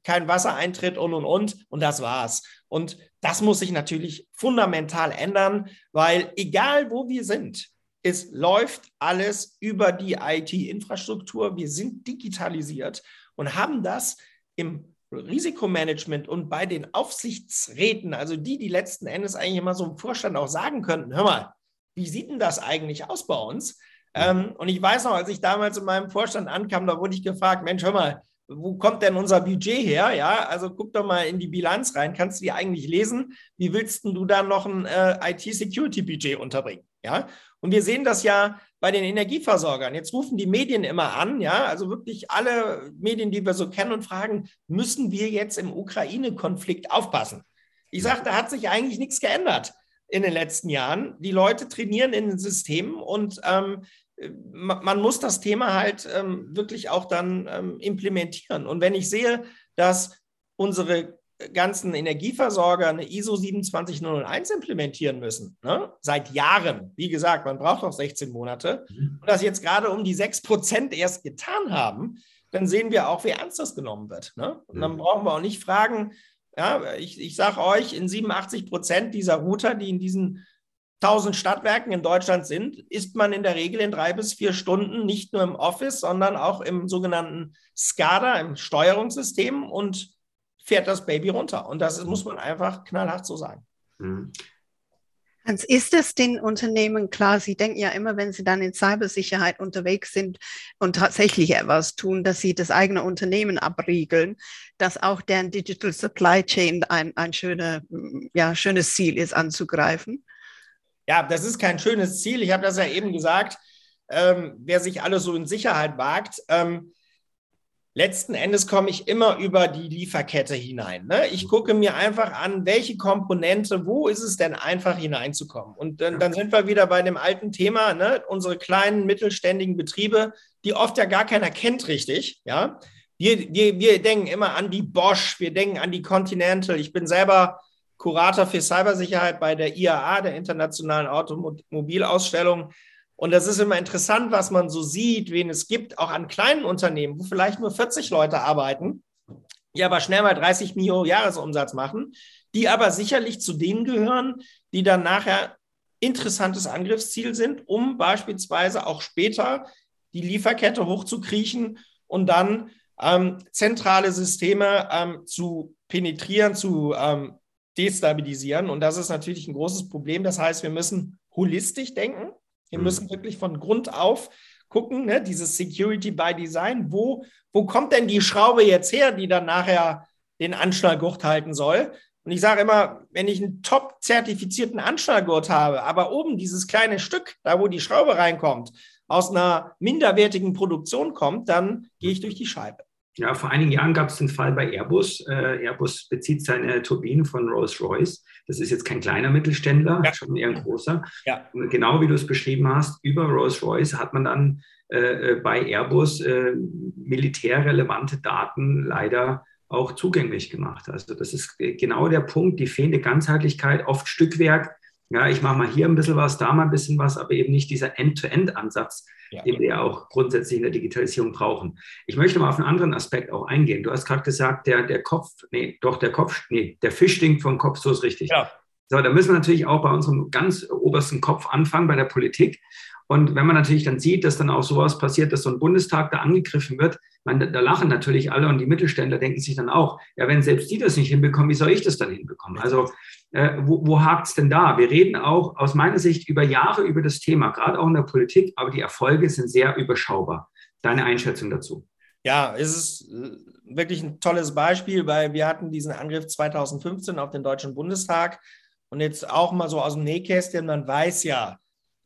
kein Wassereintritt und und und und das war's. Und das muss sich natürlich fundamental ändern, weil egal wo wir sind, es läuft alles über die IT-Infrastruktur. Wir sind digitalisiert und haben das im Risikomanagement und bei den Aufsichtsräten, also die, die letzten Endes eigentlich immer so im Vorstand auch sagen könnten, hör mal, wie sieht denn das eigentlich aus bei uns? Ähm, und ich weiß noch, als ich damals in meinem Vorstand ankam, da wurde ich gefragt, Mensch, hör mal, wo kommt denn unser Budget her? Ja, also guck doch mal in die Bilanz rein. Kannst du die eigentlich lesen? Wie willst du da noch ein äh, IT-Security-Budget unterbringen? Ja, und wir sehen das ja bei den Energieversorgern. Jetzt rufen die Medien immer an, ja, also wirklich alle Medien, die wir so kennen und fragen, müssen wir jetzt im Ukraine-Konflikt aufpassen? Ich sage, da hat sich eigentlich nichts geändert in den letzten Jahren. Die Leute trainieren in den Systemen und ähm, man muss das Thema halt ähm, wirklich auch dann ähm, implementieren. Und wenn ich sehe, dass unsere ganzen Energieversorger eine ISO 27001 implementieren müssen, ne? seit Jahren, wie gesagt, man braucht auch 16 Monate, mhm. und das jetzt gerade um die 6 Prozent erst getan haben, dann sehen wir auch, wie ernst das genommen wird. Ne? Und dann mhm. brauchen wir auch nicht fragen, ja, ich, ich sage euch, in 87 Prozent dieser Router, die in diesen 1000 Stadtwerken in Deutschland sind, ist man in der Regel in drei bis vier Stunden nicht nur im Office, sondern auch im sogenannten SCADA, im Steuerungssystem und fährt das Baby runter. Und das muss man einfach knallhart so sagen. Mhm. Hans, ist es den Unternehmen klar? Sie denken ja immer, wenn sie dann in Cybersicherheit unterwegs sind und tatsächlich etwas tun, dass sie das eigene Unternehmen abriegeln, dass auch deren Digital Supply Chain ein, ein schöne, ja, schönes Ziel ist anzugreifen? Ja, das ist kein schönes Ziel. Ich habe das ja eben gesagt. Ähm, wer sich alles so in Sicherheit wagt, ähm, letzten Endes komme ich immer über die Lieferkette hinein. Ne? Ich gucke mir einfach an, welche Komponente, wo ist es denn einfach hineinzukommen? Und dann, dann sind wir wieder bei dem alten Thema, ne? unsere kleinen mittelständigen Betriebe, die oft ja gar keiner kennt richtig. Ja? Wir, wir, wir denken immer an die Bosch, wir denken an die Continental. Ich bin selber Kurator für Cybersicherheit bei der IAA, der Internationalen Automobilausstellung. Und das ist immer interessant, was man so sieht, wen es gibt, auch an kleinen Unternehmen, wo vielleicht nur 40 Leute arbeiten, die aber schnell mal 30 Millionen Jahresumsatz machen, die aber sicherlich zu denen gehören, die dann nachher interessantes Angriffsziel sind, um beispielsweise auch später die Lieferkette hochzukriechen und dann ähm, zentrale Systeme ähm, zu penetrieren, zu ähm, destabilisieren. Und das ist natürlich ein großes Problem. Das heißt, wir müssen holistisch denken. Wir mhm. müssen wirklich von Grund auf gucken, ne, dieses Security by Design, wo, wo kommt denn die Schraube jetzt her, die dann nachher den Anschnallgurt halten soll? Und ich sage immer, wenn ich einen top zertifizierten Anschnallgurt habe, aber oben dieses kleine Stück, da wo die Schraube reinkommt, aus einer minderwertigen Produktion kommt, dann gehe ich durch die Scheibe. Ja, vor einigen Jahren gab es den Fall bei Airbus. Äh, Airbus bezieht seine Turbinen von Rolls-Royce. Das ist jetzt kein kleiner Mittelständler, ja. schon eher ein großer. Ja. Genau wie du es beschrieben hast, über Rolls-Royce hat man dann äh, äh, bei Airbus äh, militärrelevante Daten leider auch zugänglich gemacht. Also das ist genau der Punkt, die fehlende Ganzheitlichkeit, oft Stückwerk. Ja, ich mache mal hier ein bisschen was, da mal ein bisschen was, aber eben nicht dieser End-to-End-Ansatz, ja. den wir auch grundsätzlich in der Digitalisierung brauchen. Ich möchte mal auf einen anderen Aspekt auch eingehen. Du hast gerade gesagt, der, der Kopf, nee, doch der Kopf, nee, der Fisch stinkt vom Kopf, so ist richtig. Ja. So, da müssen wir natürlich auch bei unserem ganz obersten Kopf anfangen, bei der Politik. Und wenn man natürlich dann sieht, dass dann auch sowas passiert, dass so ein Bundestag da angegriffen wird, man, da lachen natürlich alle und die Mittelständler denken sich dann auch, ja, wenn selbst die das nicht hinbekommen, wie soll ich das dann hinbekommen? Also äh, wo, wo hakt es denn da? Wir reden auch aus meiner Sicht über Jahre über das Thema, gerade auch in der Politik, aber die Erfolge sind sehr überschaubar. Deine Einschätzung dazu? Ja, es ist äh, wirklich ein tolles Beispiel, weil wir hatten diesen Angriff 2015 auf den Deutschen Bundestag und jetzt auch mal so aus dem Nähkästchen, man weiß ja,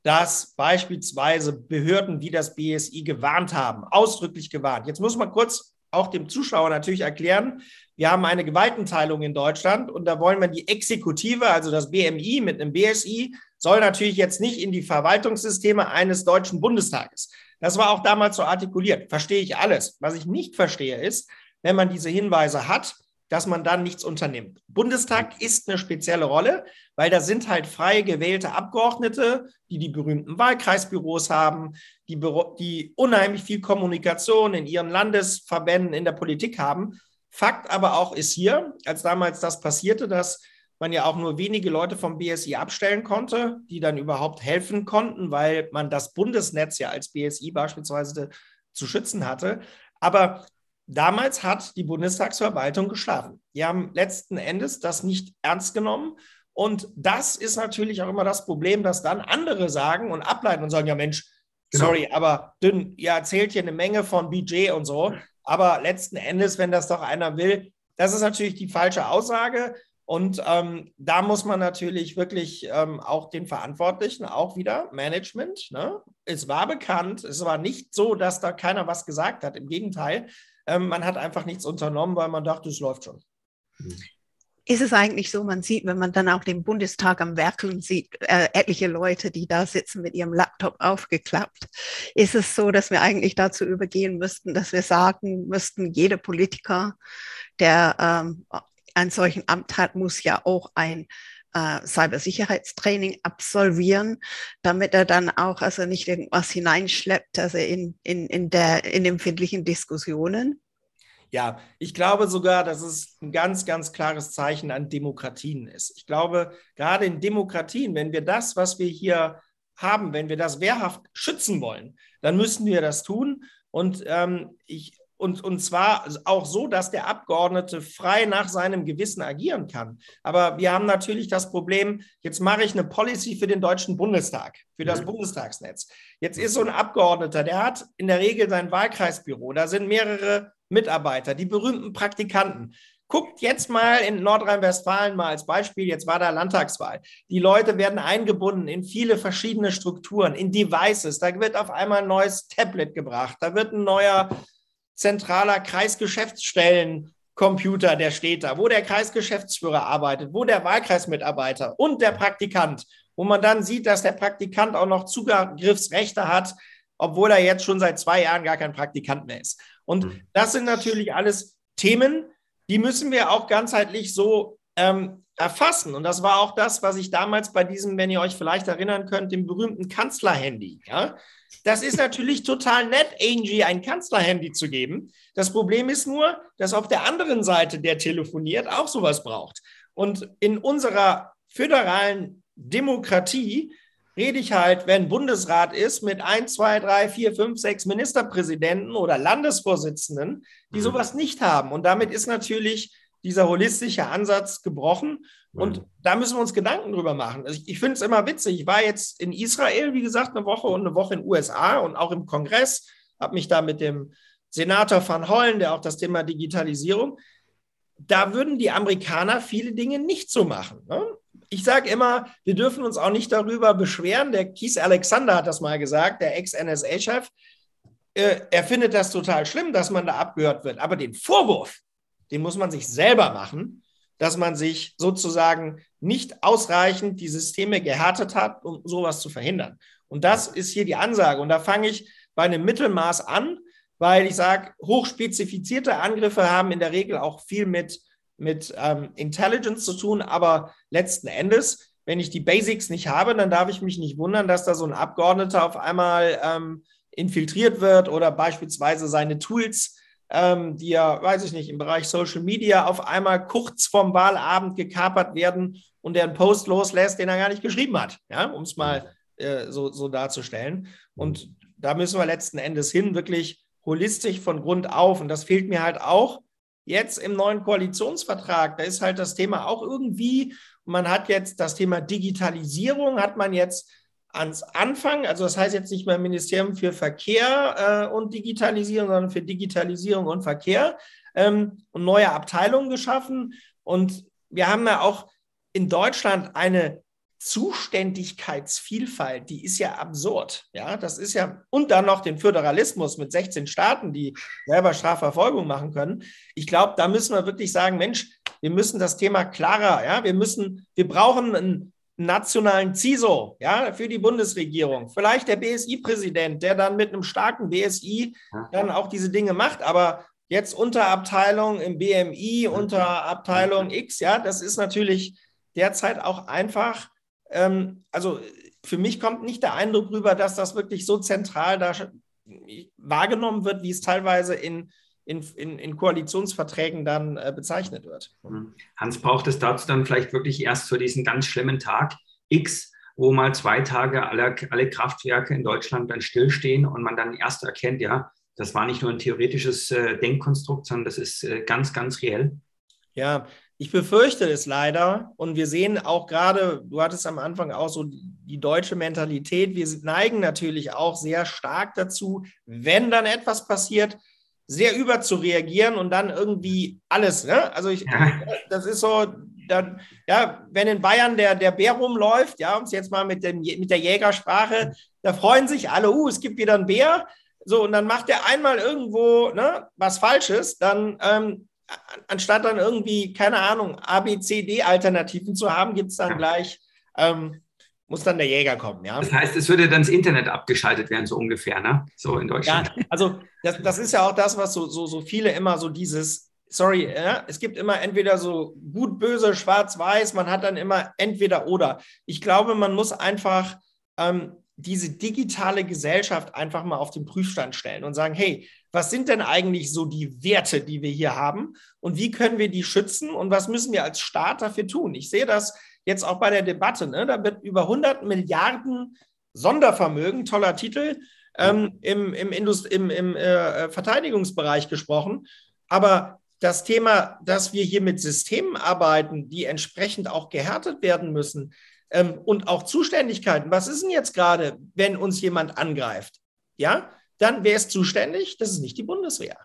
dass beispielsweise Behörden wie das BSI gewarnt haben, ausdrücklich gewarnt. Jetzt muss man kurz auch dem Zuschauer natürlich erklären, wir haben eine Gewaltenteilung in Deutschland und da wollen wir die Exekutive, also das BMI mit einem BSI, soll natürlich jetzt nicht in die Verwaltungssysteme eines deutschen Bundestages. Das war auch damals so artikuliert. Verstehe ich alles. Was ich nicht verstehe ist, wenn man diese Hinweise hat, dass man dann nichts unternimmt. Bundestag ist eine spezielle Rolle, weil da sind halt frei gewählte Abgeordnete, die die berühmten Wahlkreisbüros haben, die, die unheimlich viel Kommunikation in ihren Landesverbänden in der Politik haben. Fakt aber auch ist hier, als damals das passierte, dass man ja auch nur wenige Leute vom BSI abstellen konnte, die dann überhaupt helfen konnten, weil man das Bundesnetz ja als BSI beispielsweise zu schützen hatte. Aber Damals hat die Bundestagsverwaltung geschlafen. Die haben letzten Endes das nicht ernst genommen. Und das ist natürlich auch immer das Problem, dass dann andere sagen und ableiten und sagen, ja Mensch, genau. sorry, aber dünn, ihr erzählt hier eine Menge von Budget und so. Aber letzten Endes, wenn das doch einer will, das ist natürlich die falsche Aussage. Und ähm, da muss man natürlich wirklich ähm, auch den Verantwortlichen, auch wieder Management, ne? es war bekannt, es war nicht so, dass da keiner was gesagt hat. Im Gegenteil, ähm, man hat einfach nichts unternommen, weil man dachte, es läuft schon. Ist es eigentlich so, man sieht, wenn man dann auch den Bundestag am Werkeln sieht, äh, etliche Leute, die da sitzen mit ihrem Laptop aufgeklappt, ist es so, dass wir eigentlich dazu übergehen müssten, dass wir sagen müssten, jeder Politiker, der ähm, einen solchen Amt hat, muss ja auch ein äh, Cybersicherheitstraining absolvieren, damit er dann auch also nicht irgendwas hineinschleppt, also in, in, in, der, in empfindlichen Diskussionen? Ja, ich glaube sogar, dass es ein ganz, ganz klares Zeichen an Demokratien ist. Ich glaube, gerade in Demokratien, wenn wir das, was wir hier haben, wenn wir das wehrhaft schützen wollen, dann müssen wir das tun. Und ähm, ich und, und zwar auch so, dass der Abgeordnete frei nach seinem Gewissen agieren kann. Aber wir haben natürlich das Problem, jetzt mache ich eine Policy für den Deutschen Bundestag, für das mhm. Bundestagsnetz. Jetzt ist so ein Abgeordneter, der hat in der Regel sein Wahlkreisbüro, da sind mehrere Mitarbeiter, die berühmten Praktikanten. Guckt jetzt mal in Nordrhein-Westfalen mal als Beispiel, jetzt war da Landtagswahl. Die Leute werden eingebunden in viele verschiedene Strukturen, in Devices. Da wird auf einmal ein neues Tablet gebracht, da wird ein neuer zentraler Kreisgeschäftsstellencomputer, der steht da, wo der Kreisgeschäftsführer arbeitet, wo der Wahlkreismitarbeiter und der Praktikant, wo man dann sieht, dass der Praktikant auch noch Zugriffsrechte hat, obwohl er jetzt schon seit zwei Jahren gar kein Praktikant mehr ist. Und mhm. das sind natürlich alles Themen, die müssen wir auch ganzheitlich so ähm, erfassen. Und das war auch das, was ich damals bei diesem, wenn ihr euch vielleicht erinnern könnt, dem berühmten Kanzlerhandy. Ja? Das ist natürlich total nett, Angie ein Kanzlerhandy zu geben. Das Problem ist nur, dass auf der anderen Seite, der telefoniert, auch sowas braucht. Und in unserer föderalen Demokratie rede ich halt, wenn Bundesrat ist, mit ein, zwei, drei, vier, fünf, sechs Ministerpräsidenten oder Landesvorsitzenden, die mhm. sowas nicht haben. Und damit ist natürlich dieser holistische Ansatz gebrochen. Und mhm. da müssen wir uns Gedanken drüber machen. Also ich, ich finde es immer witzig. Ich war jetzt in Israel, wie gesagt, eine Woche und eine Woche in den USA und auch im Kongress, habe mich da mit dem Senator Van Hollen, der auch das Thema Digitalisierung, da würden die Amerikaner viele Dinge nicht so machen. Ne? Ich sage immer, wir dürfen uns auch nicht darüber beschweren. Der Keith Alexander hat das mal gesagt, der Ex-NSA-Chef. Äh, er findet das total schlimm, dass man da abgehört wird. Aber den Vorwurf, den muss man sich selber machen, dass man sich sozusagen nicht ausreichend die Systeme gehärtet hat, um sowas zu verhindern. Und das ist hier die Ansage. Und da fange ich bei einem Mittelmaß an, weil ich sage, hochspezifizierte Angriffe haben in der Regel auch viel mit, mit ähm, Intelligence zu tun, aber letzten Endes, wenn ich die Basics nicht habe, dann darf ich mich nicht wundern, dass da so ein Abgeordneter auf einmal ähm, infiltriert wird oder beispielsweise seine Tools ähm, die ja, weiß ich nicht, im Bereich Social Media auf einmal kurz vorm Wahlabend gekapert werden und der einen Post loslässt, den er gar nicht geschrieben hat, ja, um es mal äh, so, so darzustellen. Und da müssen wir letzten Endes hin, wirklich holistisch von Grund auf. Und das fehlt mir halt auch jetzt im neuen Koalitionsvertrag. Da ist halt das Thema auch irgendwie, man hat jetzt das Thema Digitalisierung, hat man jetzt ans Anfang, also das heißt jetzt nicht mehr Ministerium für Verkehr äh, und Digitalisierung, sondern für Digitalisierung und Verkehr ähm, und neue Abteilungen geschaffen. Und wir haben ja auch in Deutschland eine Zuständigkeitsvielfalt, die ist ja absurd. Ja, das ist ja, und dann noch den Föderalismus mit 16 Staaten, die selber Strafverfolgung machen können. Ich glaube, da müssen wir wirklich sagen, Mensch, wir müssen das Thema klarer, ja, wir müssen, wir brauchen ein nationalen CISO, ja, für die Bundesregierung. Vielleicht der BSI-Präsident, der dann mit einem starken BSI dann auch diese Dinge macht, aber jetzt Unterabteilung im BMI, Unterabteilung X, ja, das ist natürlich derzeit auch einfach, ähm, also für mich kommt nicht der Eindruck rüber, dass das wirklich so zentral da wahrgenommen wird, wie es teilweise in in, in, in Koalitionsverträgen dann äh, bezeichnet wird. Mhm. Hans, braucht es dazu dann vielleicht wirklich erst zu diesem ganz schlimmen Tag X, wo mal zwei Tage alle, alle Kraftwerke in Deutschland dann stillstehen und man dann erst erkennt, ja, das war nicht nur ein theoretisches äh, Denkkonstrukt, sondern das ist äh, ganz, ganz reell? Ja, ich befürchte es leider. Und wir sehen auch gerade, du hattest am Anfang auch so die deutsche Mentalität. Wir neigen natürlich auch sehr stark dazu, wenn dann etwas passiert, sehr über zu reagieren und dann irgendwie alles. Ne? Also ich, das ist so, dann, ja, wenn in Bayern der, der Bär rumläuft, ja, um es jetzt mal mit, dem, mit der Jägersprache, da freuen sich alle, uh, es gibt wieder einen Bär. So, und dann macht der einmal irgendwo ne, was Falsches, dann ähm, anstatt dann irgendwie, keine Ahnung, A, B, C, D-Alternativen zu haben, gibt es dann gleich ähm, muss dann der Jäger kommen, ja. Das heißt, es würde dann das Internet abgeschaltet werden, so ungefähr, ne? So in Deutschland. Ja, also das, das ist ja auch das, was so, so, so viele immer so dieses, sorry, ja, es gibt immer entweder so gut, böse, schwarz, weiß, man hat dann immer entweder oder. Ich glaube, man muss einfach ähm, diese digitale Gesellschaft einfach mal auf den Prüfstand stellen und sagen, hey, was sind denn eigentlich so die Werte, die wir hier haben und wie können wir die schützen und was müssen wir als Staat dafür tun? Ich sehe das jetzt auch bei der Debatte, ne? da wird über 100 Milliarden Sondervermögen, toller Titel, ähm, im, im, Indust im, im äh, Verteidigungsbereich gesprochen. Aber das Thema, dass wir hier mit Systemen arbeiten, die entsprechend auch gehärtet werden müssen ähm, und auch Zuständigkeiten. Was ist denn jetzt gerade, wenn uns jemand angreift? Ja, dann wer ist zuständig? Das ist nicht die Bundeswehr.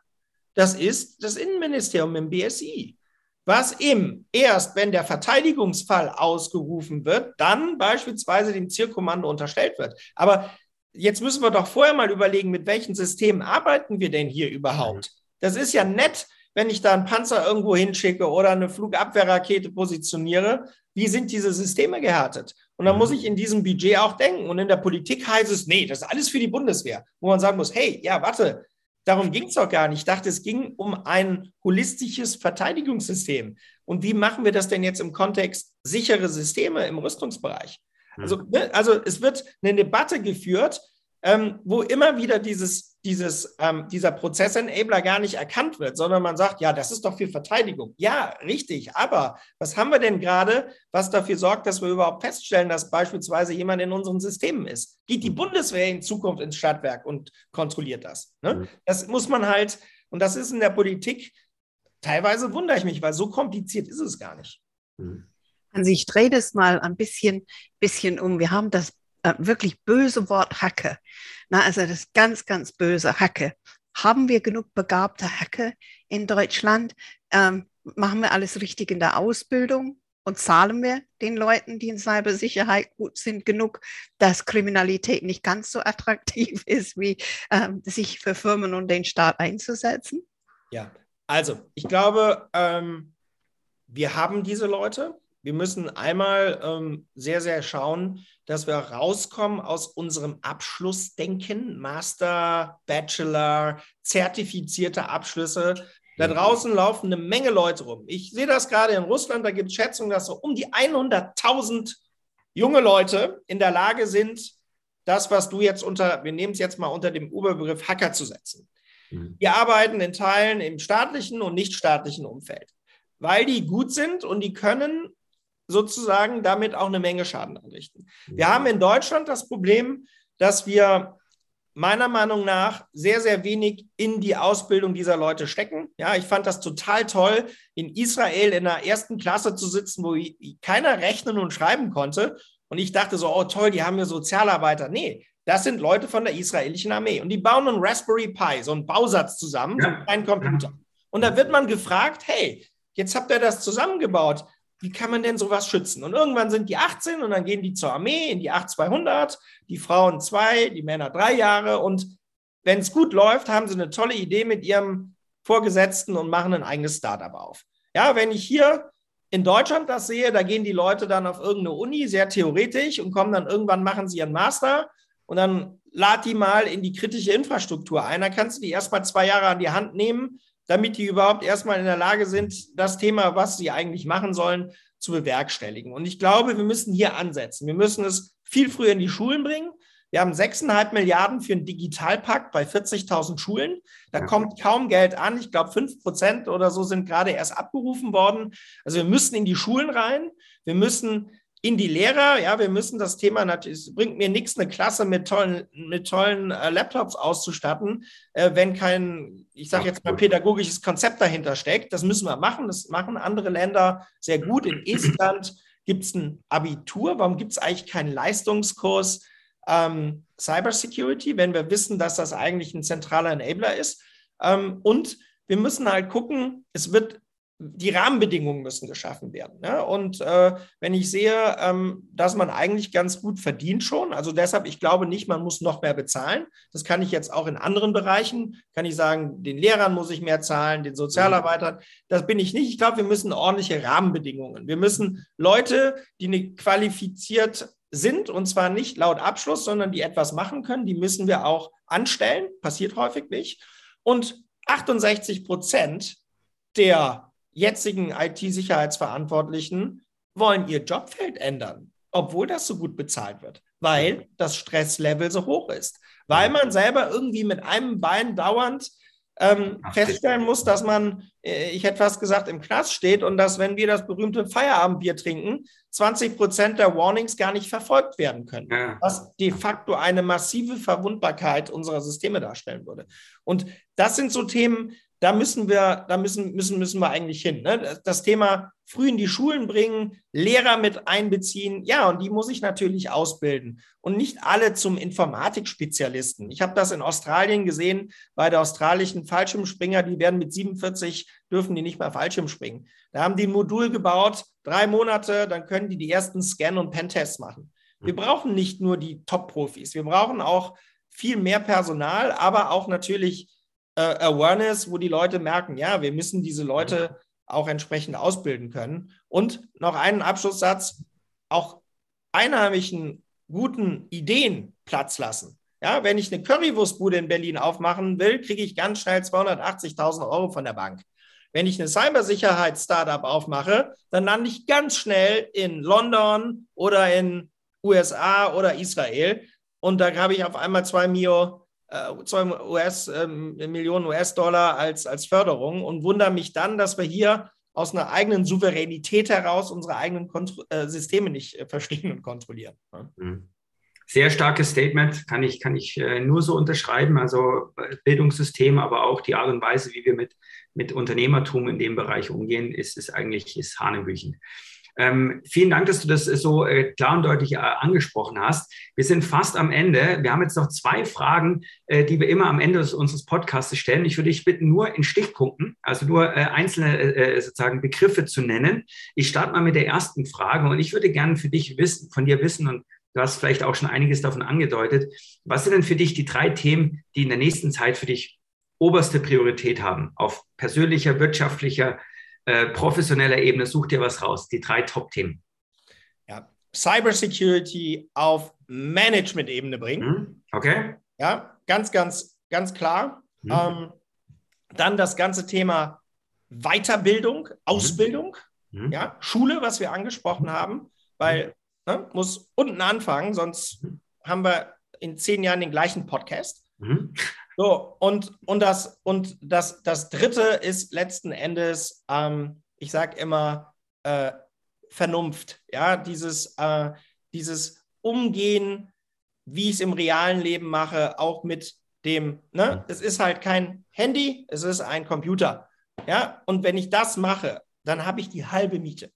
Das ist das Innenministerium im BSI was im erst, wenn der Verteidigungsfall ausgerufen wird, dann beispielsweise dem Zirkommando unterstellt wird. Aber jetzt müssen wir doch vorher mal überlegen, mit welchen Systemen arbeiten wir denn hier überhaupt? Das ist ja nett, wenn ich da einen Panzer irgendwo hinschicke oder eine Flugabwehrrakete positioniere. Wie sind diese Systeme gehärtet? Und dann muss ich in diesem Budget auch denken. Und in der Politik heißt es, nee, das ist alles für die Bundeswehr. Wo man sagen muss, hey, ja, warte, Darum ging es doch gar nicht. Ich dachte, es ging um ein holistisches Verteidigungssystem. Und wie machen wir das denn jetzt im Kontext sichere Systeme im Rüstungsbereich? Also, hm. ne, also es wird eine Debatte geführt, ähm, wo immer wieder dieses, dieses, ähm, dieser Prozess-Enabler gar nicht erkannt wird, sondern man sagt, ja, das ist doch für Verteidigung. Ja, richtig, aber was haben wir denn gerade, was dafür sorgt, dass wir überhaupt feststellen, dass beispielsweise jemand in unseren Systemen ist? Geht die Bundeswehr in Zukunft ins Stadtwerk und kontrolliert das? Ne? Mhm. Das muss man halt, und das ist in der Politik, teilweise wundere ich mich, weil so kompliziert ist es gar nicht. Mhm. Also ich drehe das mal ein bisschen, bisschen um. Wir haben das äh, wirklich böse Wort Hacke. Na, also das ganz, ganz böse Hacke. Haben wir genug begabte Hacke in Deutschland? Ähm, machen wir alles richtig in der Ausbildung? Und zahlen wir den Leuten, die in Cybersicherheit gut sind, genug, dass Kriminalität nicht ganz so attraktiv ist, wie ähm, sich für Firmen und den Staat einzusetzen? Ja, also ich glaube, ähm, wir haben diese Leute wir müssen einmal ähm, sehr, sehr schauen, dass wir rauskommen aus unserem Abschlussdenken, Master, Bachelor, zertifizierte Abschlüsse. Da mhm. draußen laufen eine Menge Leute rum. Ich sehe das gerade in Russland, da gibt es Schätzungen, dass so um die 100.000 junge Leute in der Lage sind, das, was du jetzt unter, wir nehmen es jetzt mal unter dem Oberbegriff Hacker zu setzen. Mhm. Die arbeiten in Teilen im staatlichen und nichtstaatlichen Umfeld, weil die gut sind und die können sozusagen damit auch eine Menge Schaden anrichten. Wir haben in Deutschland das Problem, dass wir meiner Meinung nach sehr, sehr wenig in die Ausbildung dieser Leute stecken. Ja, ich fand das total toll, in Israel in der ersten Klasse zu sitzen, wo keiner rechnen und schreiben konnte. Und ich dachte so, oh toll, die haben ja Sozialarbeiter. Nee, das sind Leute von der israelischen Armee. Und die bauen einen Raspberry Pi, so einen Bausatz zusammen, ja. so einen kleinen Computer. Und da wird man gefragt, hey, jetzt habt ihr das zusammengebaut wie kann man denn sowas schützen? Und irgendwann sind die 18 und dann gehen die zur Armee in die 8200, die Frauen zwei, die Männer drei Jahre. Und wenn es gut läuft, haben sie eine tolle Idee mit ihrem Vorgesetzten und machen ein eigenes Startup auf. Ja, wenn ich hier in Deutschland das sehe, da gehen die Leute dann auf irgendeine Uni, sehr theoretisch, und kommen dann irgendwann, machen sie ihren Master und dann lad die mal in die kritische Infrastruktur ein. Dann kannst du die erstmal zwei Jahre an die Hand nehmen damit die überhaupt erstmal in der Lage sind, das Thema, was sie eigentlich machen sollen, zu bewerkstelligen. Und ich glaube, wir müssen hier ansetzen. Wir müssen es viel früher in die Schulen bringen. Wir haben 6,5 Milliarden für einen Digitalpakt bei 40.000 Schulen. Da kommt kaum Geld an. Ich glaube, 5 Prozent oder so sind gerade erst abgerufen worden. Also wir müssen in die Schulen rein. Wir müssen in die Lehrer. Ja, wir müssen das Thema natürlich, es bringt mir nichts, eine Klasse mit tollen, mit tollen äh, Laptops auszustatten, äh, wenn kein, ich sage jetzt mal, pädagogisches Konzept dahinter steckt. Das müssen wir machen. Das machen andere Länder sehr gut. In Estland gibt es ein Abitur. Warum gibt es eigentlich keinen Leistungskurs ähm, Cybersecurity, wenn wir wissen, dass das eigentlich ein zentraler Enabler ist? Ähm, und wir müssen halt gucken, es wird die Rahmenbedingungen müssen geschaffen werden. Ne? Und äh, wenn ich sehe, ähm, dass man eigentlich ganz gut verdient schon, also deshalb, ich glaube nicht, man muss noch mehr bezahlen. Das kann ich jetzt auch in anderen Bereichen, kann ich sagen, den Lehrern muss ich mehr zahlen, den Sozialarbeitern. Das bin ich nicht. Ich glaube, wir müssen ordentliche Rahmenbedingungen. Wir müssen Leute, die qualifiziert sind, und zwar nicht laut Abschluss, sondern die etwas machen können, die müssen wir auch anstellen. Passiert häufig nicht. Und 68 Prozent der jetzigen IT-Sicherheitsverantwortlichen wollen ihr Jobfeld ändern, obwohl das so gut bezahlt wird, weil das Stresslevel so hoch ist, weil man selber irgendwie mit einem Bein dauernd ähm, feststellen muss, dass man, äh, ich hätte fast gesagt, im Knast steht und dass, wenn wir das berühmte Feierabendbier trinken, 20 Prozent der Warnings gar nicht verfolgt werden können. Ja. Was de facto eine massive Verwundbarkeit unserer Systeme darstellen würde. Und das sind so Themen, da müssen wir, da müssen, müssen, müssen wir eigentlich hin. Ne? Das Thema früh in die Schulen bringen, Lehrer mit einbeziehen, ja, und die muss ich natürlich ausbilden. Und nicht alle zum Informatikspezialisten. Ich habe das in Australien gesehen, bei der australischen Fallschirmspringer, die werden mit 47, dürfen die nicht mehr Fallschirm springen. Da haben die ein Modul gebaut, drei Monate, dann können die die ersten Scan- und Pentests machen. Wir mhm. brauchen nicht nur die Top-Profis, wir brauchen auch viel mehr Personal, aber auch natürlich äh, Awareness, wo die Leute merken, ja, wir müssen diese Leute auch entsprechend ausbilden können. Und noch einen Abschlusssatz, auch einheimischen guten Ideen Platz lassen. Ja, wenn ich eine Currywurstbude in Berlin aufmachen will, kriege ich ganz schnell 280.000 Euro von der Bank. Wenn ich eine Cybersicherheits-Startup aufmache, dann lande ich ganz schnell in London oder in USA oder Israel. Und da habe ich auf einmal zwei, Mio, äh, zwei US, äh, Millionen US-Dollar als, als Förderung und wundere mich dann, dass wir hier aus einer eigenen Souveränität heraus unsere eigenen Kontro äh, Systeme nicht äh, verstehen und kontrollieren. Ja. Mhm. Sehr starkes Statement, kann ich, kann ich äh, nur so unterschreiben. Also äh, Bildungssystem, aber auch die Art und Weise, wie wir mit, mit Unternehmertum in dem Bereich umgehen, ist, ist eigentlich ist hanebüchen. Ähm, vielen Dank, dass du das so äh, klar und deutlich äh, angesprochen hast. Wir sind fast am Ende. Wir haben jetzt noch zwei Fragen, äh, die wir immer am Ende des, unseres Podcasts stellen. Ich würde dich bitten, nur in Stichpunkten, also nur äh, einzelne sozusagen Begriffe zu nennen. Ich starte mal mit der ersten Frage und ich würde gerne für dich wissen, von dir wissen und Du hast vielleicht auch schon einiges davon angedeutet. Was sind denn für dich die drei Themen, die in der nächsten Zeit für dich oberste Priorität haben? Auf persönlicher, wirtschaftlicher, äh, professioneller Ebene, such dir was raus. Die drei Top-Themen. Ja, Cybersecurity auf Management-Ebene bringen. Mhm. Okay. Ja, ganz, ganz, ganz klar. Mhm. Ähm, dann das ganze Thema Weiterbildung, mhm. Ausbildung, mhm. ja, Schule, was wir angesprochen haben, weil mhm. Ne? Muss unten anfangen, sonst haben wir in zehn Jahren den gleichen Podcast. Mhm. So, und, und, das, und das, das dritte ist letzten Endes, ähm, ich sage immer, äh, Vernunft. Ja, dieses, äh, dieses Umgehen, wie ich es im realen Leben mache, auch mit dem, ne, es ist halt kein Handy, es ist ein Computer. Ja, und wenn ich das mache, dann habe ich die halbe Miete.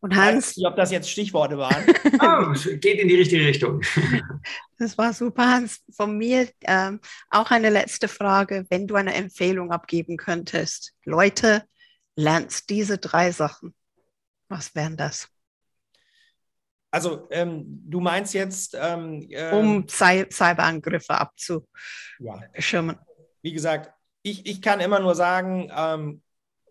Und Hans. Ich weiß nicht, ob das jetzt Stichworte waren. oh, geht in die richtige Richtung. das war super, Hans. Von mir ähm, auch eine letzte Frage. Wenn du eine Empfehlung abgeben könntest, Leute, lernst diese drei Sachen. Was wären das? Also, ähm, du meinst jetzt. Ähm, äh, um Cy Cyberangriffe abzuschirmen. Ja. Wie gesagt, ich, ich kann immer nur sagen, ähm,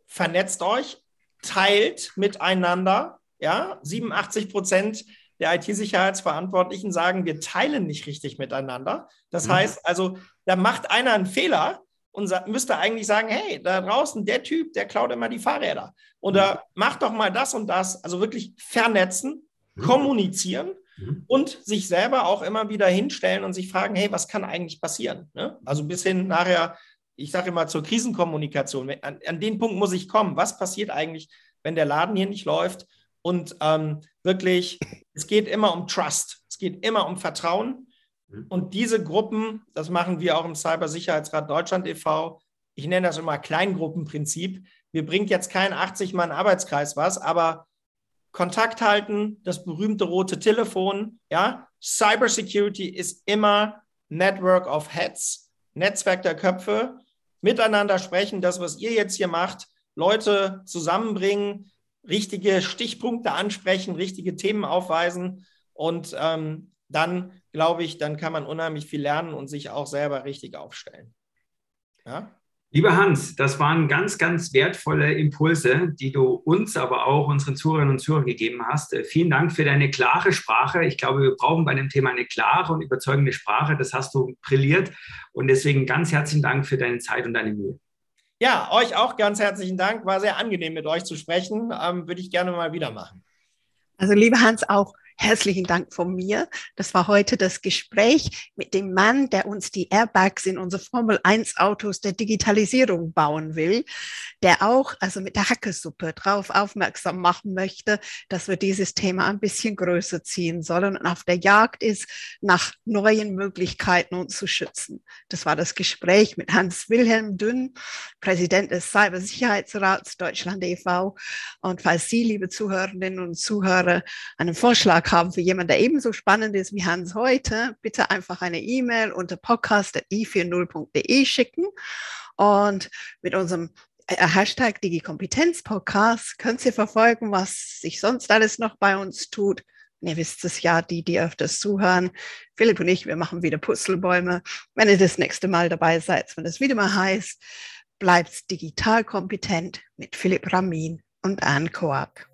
vernetzt euch, teilt miteinander. Ja, 87 Prozent der IT-Sicherheitsverantwortlichen sagen, wir teilen nicht richtig miteinander. Das mhm. heißt also, da macht einer einen Fehler und müsste eigentlich sagen, hey, da draußen, der Typ, der klaut immer die Fahrräder. Oder mhm. macht doch mal das und das. Also wirklich vernetzen, mhm. kommunizieren mhm. und sich selber auch immer wieder hinstellen und sich fragen, hey, was kann eigentlich passieren? Ne? Also bis hin nachher, ich sage immer zur Krisenkommunikation. An, an den Punkt muss ich kommen. Was passiert eigentlich, wenn der Laden hier nicht läuft? Und ähm, wirklich, es geht immer um Trust, es geht immer um Vertrauen. Mhm. Und diese Gruppen, das machen wir auch im Cybersicherheitsrat Deutschland e.V., ich nenne das immer Kleingruppenprinzip. Mir bringt jetzt kein 80-Mann-Arbeitskreis was, aber Kontakt halten, das berühmte rote Telefon, ja, Cybersecurity ist immer Network of Heads, Netzwerk der Köpfe, miteinander sprechen, das, was ihr jetzt hier macht, Leute zusammenbringen, richtige Stichpunkte ansprechen, richtige Themen aufweisen und ähm, dann, glaube ich, dann kann man unheimlich viel lernen und sich auch selber richtig aufstellen. Ja? Lieber Hans, das waren ganz, ganz wertvolle Impulse, die du uns, aber auch unseren Zuhörerinnen und Zuhörern gegeben hast. Äh, vielen Dank für deine klare Sprache. Ich glaube, wir brauchen bei dem Thema eine klare und überzeugende Sprache. Das hast du brilliert. Und deswegen ganz herzlichen Dank für deine Zeit und deine Mühe. Ja, euch auch ganz herzlichen Dank. War sehr angenehm, mit euch zu sprechen. Ähm, würde ich gerne mal wieder machen. Also, lieber Hans, auch Herzlichen Dank von mir. Das war heute das Gespräch mit dem Mann, der uns die Airbags in unsere Formel 1 Autos der Digitalisierung bauen will, der auch also mit der Hackesuppe drauf aufmerksam machen möchte, dass wir dieses Thema ein bisschen größer ziehen sollen und auf der Jagd ist nach neuen Möglichkeiten uns zu schützen. Das war das Gespräch mit Hans Wilhelm Dünn, Präsident des Cybersicherheitsrats Deutschland e.V. Und falls Sie, liebe Zuhörerinnen und Zuhörer, einen Vorschlag Haben für jemanden, der ebenso spannend ist wie Hans heute, bitte einfach eine E-Mail unter podcast.i40.de schicken. Und mit unserem äh, Hashtag DigiKompetenz-Podcast könnt ihr verfolgen, was sich sonst alles noch bei uns tut. Und ihr wisst es ja, die, die öfters zuhören. Philipp und ich, wir machen wieder Putzelbäume. Wenn ihr das nächste Mal dabei seid, wenn es wieder mal heißt, bleibt digital kompetent mit Philipp Ramin und Anne Koak.